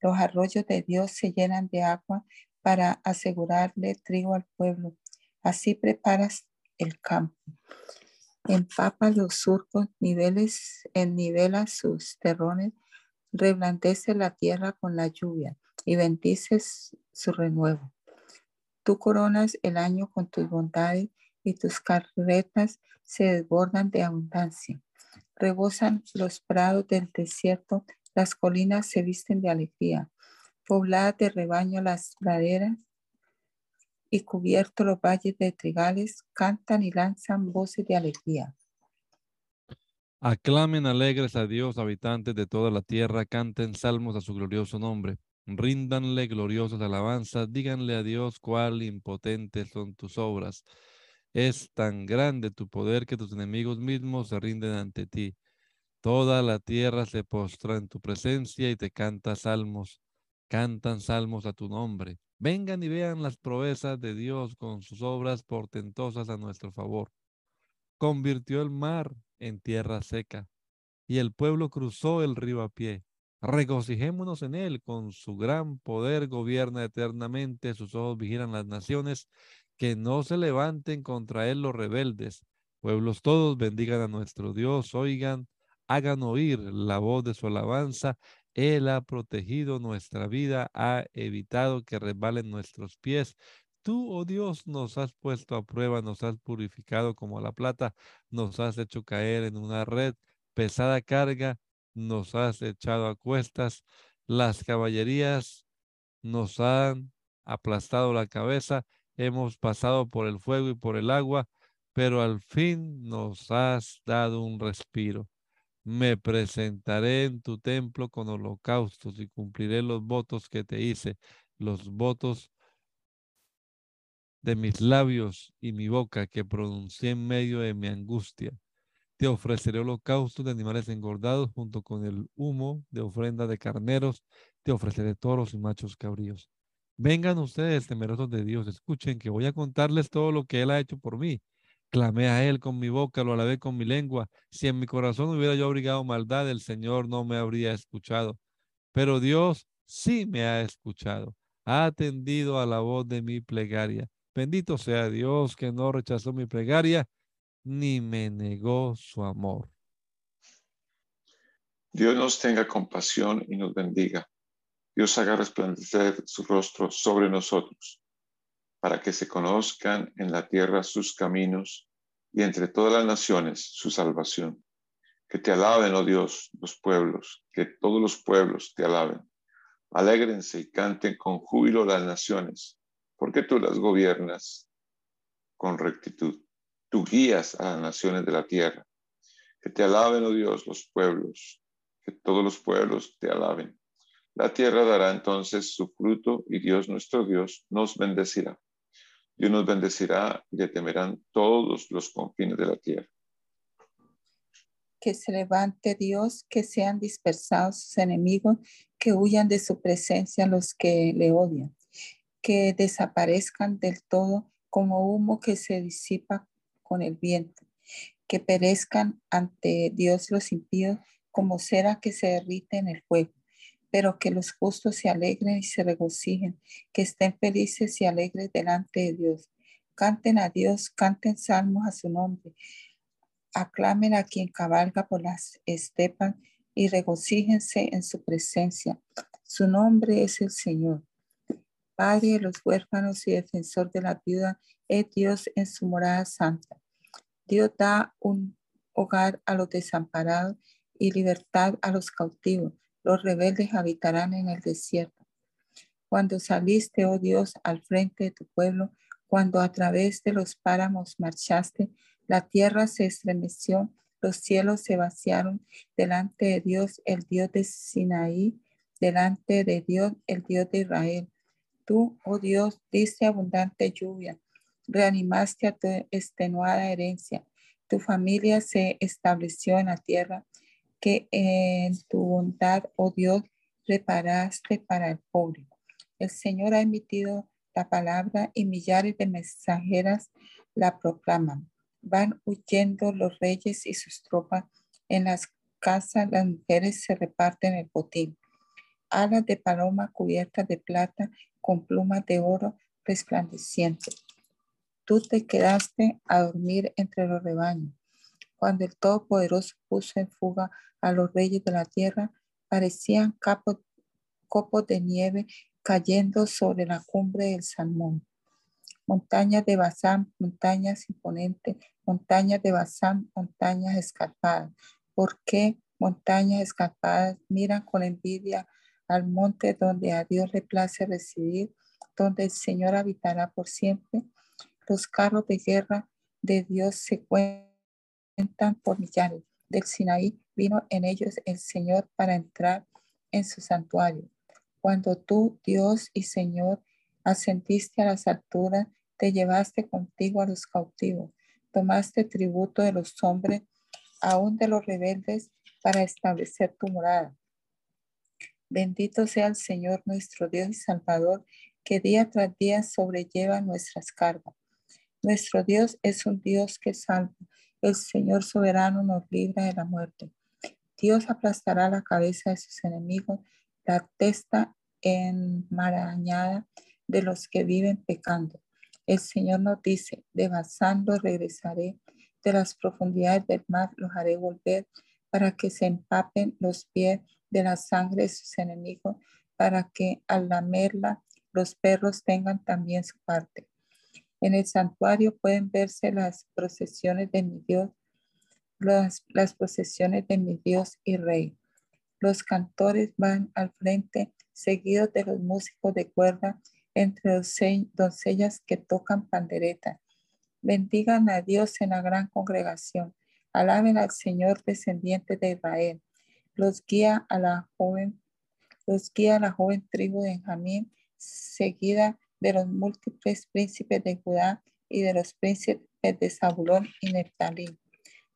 Los arroyos de Dios se llenan de agua para asegurarle trigo al pueblo. Así preparas el campo. Empapa los surcos, niveles, nivela sus terrones, reblandece la tierra con la lluvia y bendices su renuevo. Tú coronas el año con tus bondades y tus carretas se desbordan de abundancia. Rebosan los prados del desierto, las colinas se visten de alegría. Pobladas de rebaño las praderas y cubiertos los valles de trigales, cantan y lanzan voces de alegría. Aclamen alegres a Dios, habitantes de toda la tierra, canten salmos a su glorioso nombre. Ríndanle gloriosas alabanzas, díganle a Dios cuál impotentes son tus obras. Es tan grande tu poder que tus enemigos mismos se rinden ante ti. Toda la tierra se postra en tu presencia y te canta salmos. Cantan salmos a tu nombre. Vengan y vean las proezas de Dios con sus obras portentosas a nuestro favor. Convirtió el mar en tierra seca y el pueblo cruzó el río a pie. Regocijémonos en él, con su gran poder gobierna eternamente, sus ojos vigilan las naciones, que no se levanten contra él los rebeldes. Pueblos todos bendigan a nuestro Dios, oigan, hagan oír la voz de su alabanza él ha protegido nuestra vida, ha evitado que resbalen nuestros pies. Tú, oh Dios, nos has puesto a prueba, nos has purificado como la plata, nos has hecho caer en una red, pesada carga, nos has echado a cuestas, las caballerías nos han aplastado la cabeza, hemos pasado por el fuego y por el agua, pero al fin nos has dado un respiro. Me presentaré en tu templo con holocaustos y cumpliré los votos que te hice, los votos de mis labios y mi boca que pronuncié en medio de mi angustia. Te ofreceré holocaustos de animales engordados junto con el humo de ofrenda de carneros. Te ofreceré toros y machos cabríos. Vengan ustedes, temerosos de Dios, escuchen que voy a contarles todo lo que Él ha hecho por mí. Clamé a Él con mi boca, lo alabé con mi lengua. Si en mi corazón hubiera yo abrigado maldad, el Señor no me habría escuchado. Pero Dios sí me ha escuchado, ha atendido a la voz de mi plegaria. Bendito sea Dios que no rechazó mi plegaria ni me negó su amor. Dios nos tenga compasión y nos bendiga. Dios haga resplandecer su rostro sobre nosotros para que se conozcan en la tierra sus caminos y entre todas las naciones su salvación. Que te alaben, oh Dios, los pueblos, que todos los pueblos te alaben. Alégrense y canten con júbilo las naciones, porque tú las gobiernas con rectitud. Tú guías a las naciones de la tierra. Que te alaben, oh Dios, los pueblos, que todos los pueblos te alaben. La tierra dará entonces su fruto y Dios nuestro Dios nos bendecirá. Dios nos bendecirá y le temerán todos los confines de la tierra. Que se levante Dios, que sean dispersados sus enemigos, que huyan de su presencia los que le odian, que desaparezcan del todo como humo que se disipa con el viento, que perezcan ante Dios los impíos como cera que se derrite en el fuego pero que los justos se alegren y se regocijen, que estén felices y alegres delante de Dios. Canten a Dios, canten salmos a su nombre. Aclamen a quien cabalga por las estepas y regocíjense en su presencia. Su nombre es el Señor. Padre de los huérfanos y defensor de la viuda, es Dios en su morada santa. Dios da un hogar a los desamparados y libertad a los cautivos. Los rebeldes habitarán en el desierto. Cuando saliste, oh Dios, al frente de tu pueblo, cuando a través de los páramos marchaste, la tierra se estremeció, los cielos se vaciaron delante de Dios, el Dios de Sinaí, delante de Dios, el Dios de Israel. Tú, oh Dios, diste abundante lluvia, reanimaste a tu extenuada herencia. Tu familia se estableció en la tierra que en tu bondad, oh Dios, reparaste para el pobre. El Señor ha emitido la palabra y millares de mensajeras la proclaman. Van huyendo los reyes y sus tropas. En las casas las mujeres se reparten el botín. Alas de paloma cubiertas de plata con plumas de oro resplandecientes. Tú te quedaste a dormir entre los rebaños. Cuando el Todopoderoso puso en fuga a los reyes de la tierra, parecían copos de nieve cayendo sobre la cumbre del Salmón. Montañas de Bazán, montañas imponentes, montañas de Bazán, montañas escarpadas. ¿Por qué montañas escarpadas miran con envidia al monte donde a Dios le place residir, donde el Señor habitará por siempre? Los carros de guerra de Dios se cuentan por millares. Del Sinaí vino en ellos el Señor para entrar en su santuario. Cuando tú, Dios y Señor, ascendiste a las alturas, te llevaste contigo a los cautivos, tomaste tributo de los hombres, aún de los rebeldes, para establecer tu morada. Bendito sea el Señor nuestro Dios y Salvador, que día tras día sobrelleva nuestras cargas. Nuestro Dios es un Dios que salva. El Señor soberano nos libra de la muerte. Dios aplastará la cabeza de sus enemigos la testa enmarañada de los que viven pecando. El Señor nos dice, de regresaré, de las profundidades del mar los haré volver, para que se empapen los pies de la sangre de sus enemigos, para que al lamerla los perros tengan también su parte. En el santuario pueden verse las procesiones de mi Dios, las, las procesiones de mi Dios y Rey. Los cantores van al frente, seguidos de los músicos de cuerda, entre doncellas que tocan pandereta. Bendigan a Dios en la gran congregación. Alaben al Señor descendiente de Israel. Los guía a la joven, los guía a la joven tribu de Benjamín, seguida de los múltiples príncipes de Judá y de los príncipes de Zabulón y Neftalí.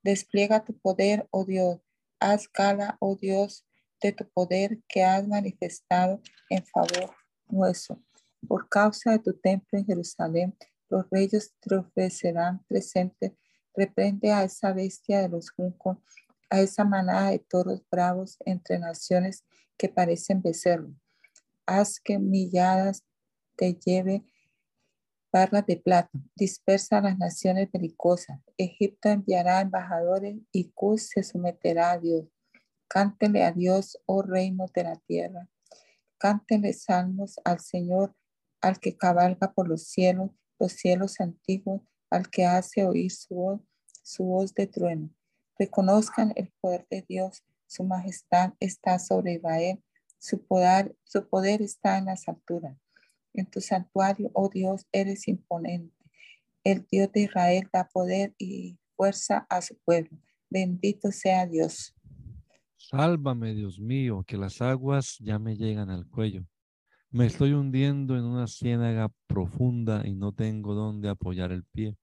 Despliega tu poder, oh Dios. Haz gala, oh Dios, de tu poder que has manifestado en favor nuestro. Por causa de tu templo en Jerusalén, los reyes te ofrecerán presente. Reprende a esa bestia de los juncos, a esa manada de toros bravos entre naciones que parecen becerro. Haz que milladas te lleve barras de plata. Dispersa a las naciones belicosas. Egipto enviará embajadores y Cus se someterá a Dios. Cántele a Dios, oh reino de la tierra. Cántele salmos al Señor, al que cabalga por los cielos, los cielos antiguos, al que hace oír su voz, su voz de trueno. Reconozcan el poder de Dios, su majestad está sobre Israel, su poder, su poder está en las alturas. En tu santuario, oh Dios, eres imponente. El Dios de Israel da poder y fuerza a su pueblo. Bendito sea Dios. Sálvame, Dios mío, que las aguas ya me llegan al cuello. Me estoy hundiendo en una ciénaga profunda y no tengo dónde apoyar el pie.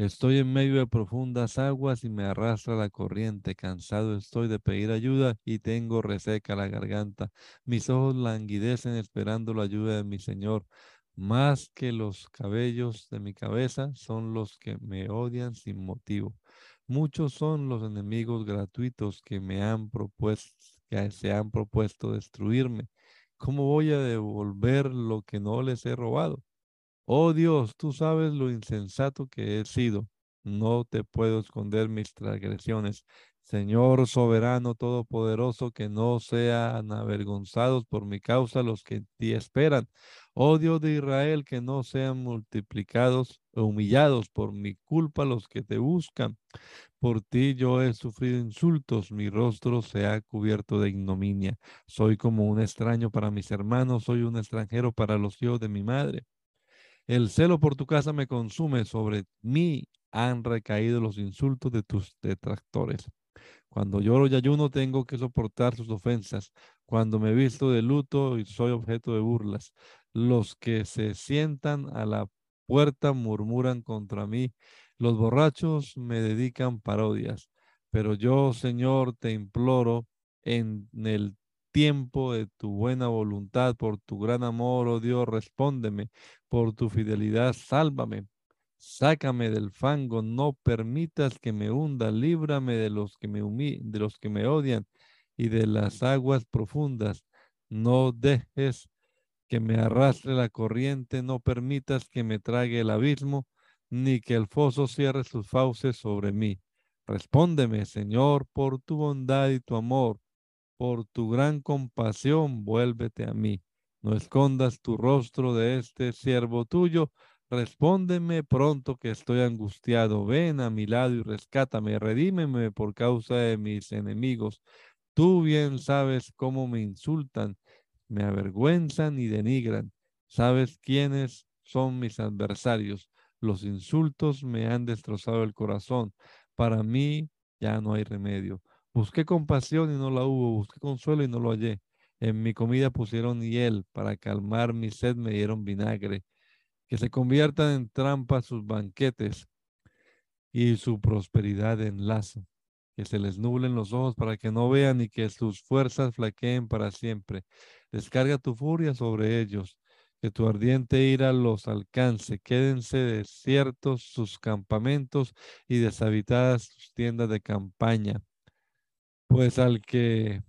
Estoy en medio de profundas aguas y me arrastra la corriente. Cansado estoy de pedir ayuda y tengo reseca la garganta. Mis ojos languidecen esperando la ayuda de mi Señor. Más que los cabellos de mi cabeza son los que me odian sin motivo. Muchos son los enemigos gratuitos que me han propuesto, que se han propuesto destruirme. ¿Cómo voy a devolver lo que no les he robado? Oh Dios, tú sabes lo insensato que he sido. no te puedo esconder mis transgresiones. Señor soberano todopoderoso, que no sean avergonzados por mi causa los que ti esperan. Oh Dios de Israel, que no sean multiplicados o humillados por mi culpa los que te buscan. Por ti yo he sufrido insultos, mi rostro se ha cubierto de ignominia. Soy como un extraño para mis hermanos, soy un extranjero para los hijos de mi madre. El celo por tu casa me consume, sobre mí han recaído los insultos de tus detractores. Cuando lloro y ayuno tengo que soportar sus ofensas. Cuando me visto de luto y soy objeto de burlas. Los que se sientan a la puerta murmuran contra mí. Los borrachos me dedican parodias. Pero yo, Señor, te imploro en el tiempo de tu buena voluntad, por tu gran amor, oh Dios, respóndeme, por tu fidelidad, sálvame. Sácame del fango, no permitas que me hunda, líbrame de los que me de los que me odian y de las aguas profundas. No dejes que me arrastre la corriente, no permitas que me trague el abismo, ni que el foso cierre sus fauces sobre mí. Respóndeme, Señor, por tu bondad y tu amor, por tu gran compasión, vuélvete a mí. No escondas tu rostro de este siervo tuyo, Respóndeme pronto que estoy angustiado. Ven a mi lado y rescátame. Redímeme por causa de mis enemigos. Tú bien sabes cómo me insultan, me avergüenzan y denigran. Sabes quiénes son mis adversarios. Los insultos me han destrozado el corazón. Para mí ya no hay remedio. Busqué compasión y no la hubo. Busqué consuelo y no lo hallé. En mi comida pusieron hiel. Para calmar mi sed me dieron vinagre que se conviertan en trampa sus banquetes y su prosperidad en lazo, que se les nublen los ojos para que no vean y que sus fuerzas flaqueen para siempre. Descarga tu furia sobre ellos, que tu ardiente ira los alcance, quédense desiertos sus campamentos y deshabitadas sus tiendas de campaña. Pues al que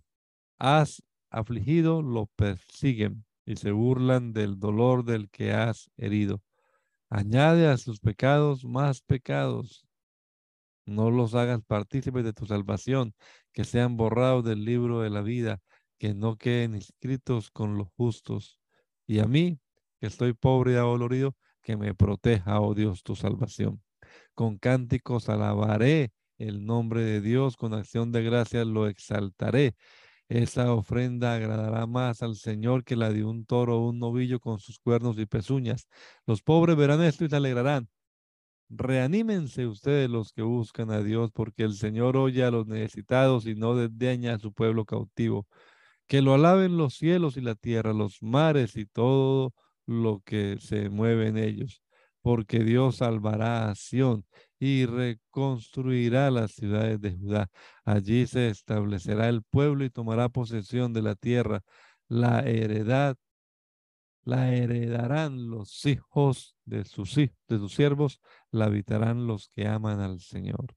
has afligido lo persiguen y se burlan del dolor del que has herido. Añade a sus pecados más pecados. No los hagas partícipes de tu salvación, que sean borrados del libro de la vida, que no queden inscritos con los justos. Y a mí, que estoy pobre y adolorido, que me proteja, oh Dios, tu salvación. Con cánticos alabaré el nombre de Dios, con acción de gracias lo exaltaré. Esa ofrenda agradará más al Señor que la de un toro o un novillo con sus cuernos y pezuñas. Los pobres verán esto y se alegrarán. Reanímense ustedes los que buscan a Dios, porque el Señor oye a los necesitados y no desdeña a su pueblo cautivo. Que lo alaben los cielos y la tierra, los mares y todo lo que se mueve en ellos, porque Dios salvará a Sión y reconstruirá las ciudades de Judá. Allí se establecerá el pueblo y tomará posesión de la tierra. La heredad la heredarán los hijos de sus, siervos, la habitarán los que aman al Señor.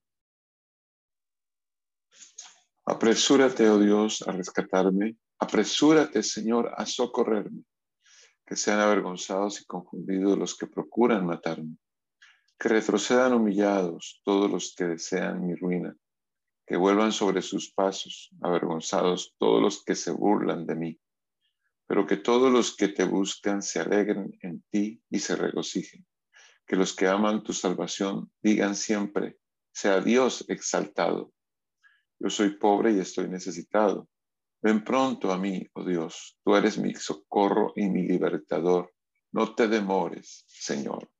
Apresúrate, oh Dios, a rescatarme. Apresúrate, Señor, a socorrerme. Que sean avergonzados y confundidos los que procuran matarme que retrocedan humillados todos los que desean mi ruina, que vuelvan sobre sus pasos, avergonzados todos los que se burlan de mí, pero que todos los que te buscan se alegren en ti y se regocijen, que los que aman tu salvación digan siempre, sea Dios exaltado. Yo soy pobre y estoy necesitado. Ven pronto a mí, oh Dios, tú eres mi socorro y mi libertador. No te demores, Señor.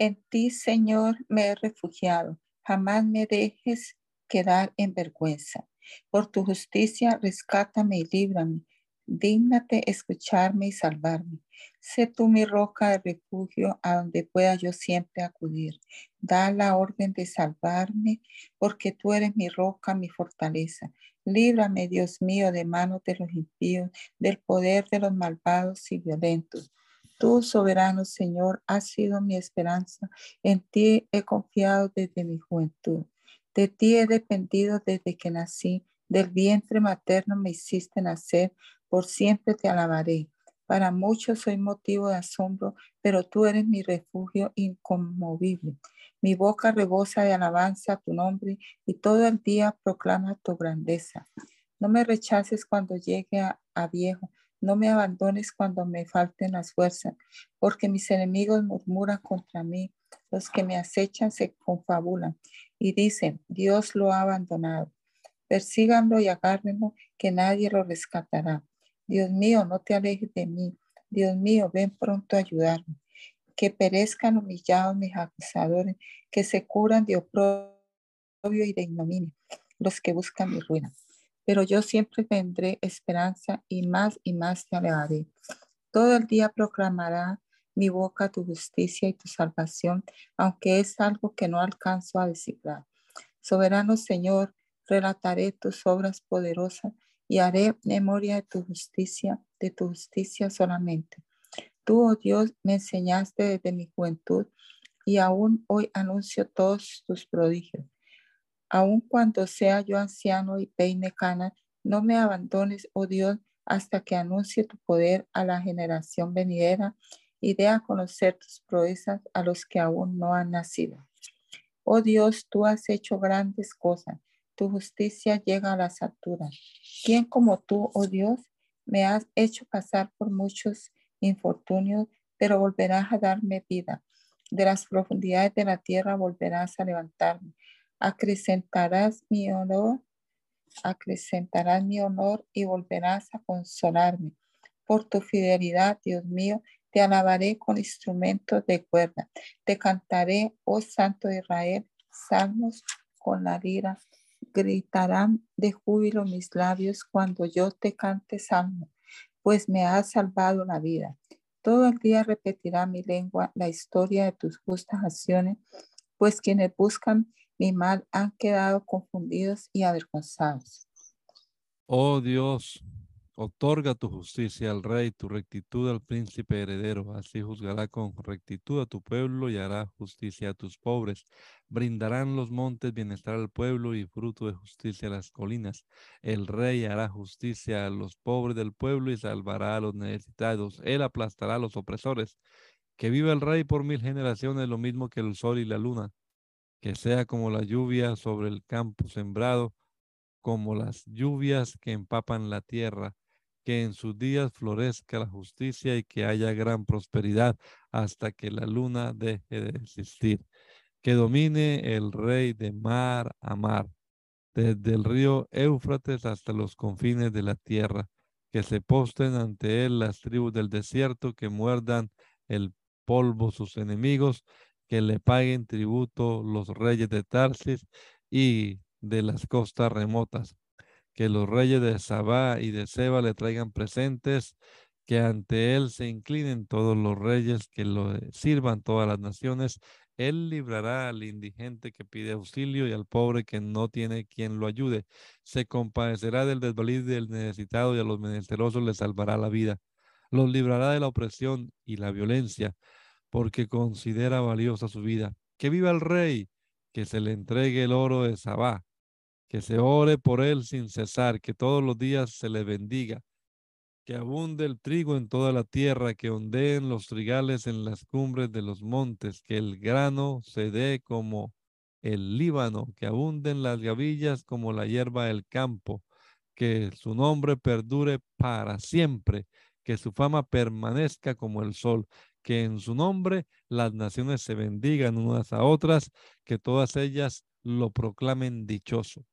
En ti, Señor, me he refugiado. Jamás me dejes quedar en vergüenza. Por tu justicia, rescátame y líbrame. Dígnate escucharme y salvarme. Sé tú mi roca de refugio a donde pueda yo siempre acudir. Da la orden de salvarme, porque tú eres mi roca, mi fortaleza. Líbrame, Dios mío, de manos de los impíos, del poder de los malvados y violentos Tú, soberano Señor, has sido mi esperanza. En ti he confiado desde mi juventud. De ti he dependido desde que nací. Del vientre materno me hiciste nacer. Por siempre te alabaré. Para muchos soy motivo de asombro, pero tú eres mi refugio inconmovible. Mi boca rebosa de alabanza a tu nombre y todo el día proclama tu grandeza. No me rechaces cuando llegue a, viejo, no me abandones cuando me falten las fuerzas, porque mis enemigos murmuran contra mí, los que me acechan se confabulan y dicen, Dios lo ha abandonado. Persíganlo y agárrenlo, que nadie lo rescatará. Dios mío, no te alejes de mí. Dios mío, ven pronto a ayudarme que perezcan humillados mis acusadores, que se curan de oprobio y de ignominia, los que buscan mi ruina. Pero yo siempre tendré esperanza y más y más te alegraré. Todo el día proclamará mi boca tu justicia y tu salvación, aunque es algo que no alcanzo a descifrar. Soberano Señor, relataré tus obras poderosas y haré memoria de tu justicia, de tu justicia solamente. Tú, oh Dios, me enseñaste desde mi juventud y aún hoy anuncio todos tus prodigios. Aun cuando sea yo anciano y peine canas, no me abandones, oh Dios, hasta que anuncie tu poder a la generación venidera y dé a conocer tus proezas a los que aún no han nacido. Oh Dios, tú has hecho grandes cosas, tu justicia llega a las alturas. ¿Quién como tú, oh Dios, me has hecho pasar por muchos infortunio, pero volverás a darme vida. De las profundidades de la tierra volverás a levantarme. Acrecentarás mi honor, acrecentarás mi honor y volverás a consolarme. Por tu fidelidad, Dios mío, te alabaré con instrumentos de cuerda. Te cantaré, oh Santo Israel, salmos con la lira. Gritarán de júbilo mis labios cuando yo te cante salmo pues me has salvado la vida. Todo el día repetirá mi lengua la historia de tus justas acciones, pues quienes buscan mi mal han quedado confundidos y avergonzados. Oh Dios, Otorga tu justicia al rey, tu rectitud al príncipe heredero. Así juzgará con rectitud a tu pueblo y hará justicia a tus pobres. Brindarán los montes bienestar al pueblo y fruto de justicia a las colinas. El rey hará justicia a los pobres del pueblo y salvará a los necesitados. Él aplastará a los opresores. Que viva el rey por mil generaciones, lo mismo que el sol y la luna. Que sea como la lluvia sobre el campo sembrado, como las lluvias que empapan la tierra que en sus días florezca la justicia y que haya gran prosperidad hasta que la luna deje de existir. Que domine el rey de mar a mar, desde el río Éufrates hasta los confines de la tierra. Que se posten ante él las tribus del desierto, que muerdan el polvo sus enemigos, que le paguen tributo los reyes de Tarsis y de las costas remotas que los reyes de Sabá y de Seba le traigan presentes, que ante él se inclinen todos los reyes, que lo sirvan todas las naciones. Él librará al indigente que pide auxilio y al pobre que no tiene quien lo ayude. Se compadecerá del desvalido y del necesitado y a los menesterosos le salvará la vida. Los librará de la opresión y la violencia, porque considera valiosa su vida. Que viva el rey, que se le entregue el oro de Sabá que se ore por él sin cesar, que todos los días se le bendiga, que abunde el trigo en toda la tierra, que ondeen los trigales en las cumbres de los montes, que el grano se dé como el Líbano, que abunden las gavillas como la hierba del campo, que su nombre perdure para siempre, que su fama permanezca como el sol, que en su nombre las naciones se bendigan unas a otras, que todas ellas lo proclamen dichoso.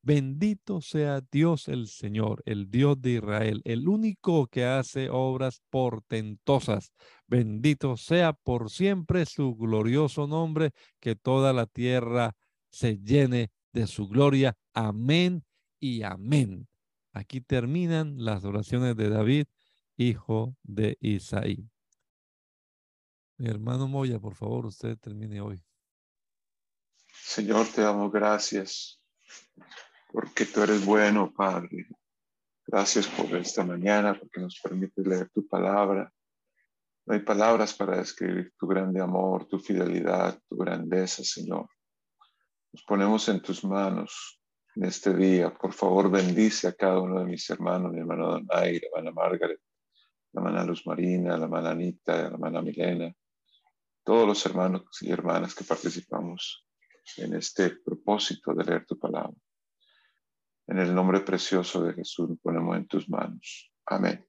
Bendito sea Dios el Señor, el Dios de Israel, el único que hace obras portentosas. Bendito sea por siempre su glorioso nombre, que toda la tierra se llene de su gloria. Amén y amén. Aquí terminan las oraciones de David, hijo de Isaí. Mi hermano Moya, por favor, usted termine hoy. Señor, te damos gracias porque tú eres bueno, Padre. Gracias por esta mañana, porque nos permite leer tu palabra. No hay palabras para describir tu grande amor, tu fidelidad, tu grandeza, Señor. Nos ponemos en tus manos en este día. Por favor, bendice a cada uno de mis hermanos, mi hermano Donaire, hermana Margaret, la hermana Luz Marina, la hermana Anita, la hermana Milena, todos los hermanos y hermanas que participamos en este propósito de leer tu palabra. En el nombre precioso de Jesús, lo ponemos en tus manos. Amén.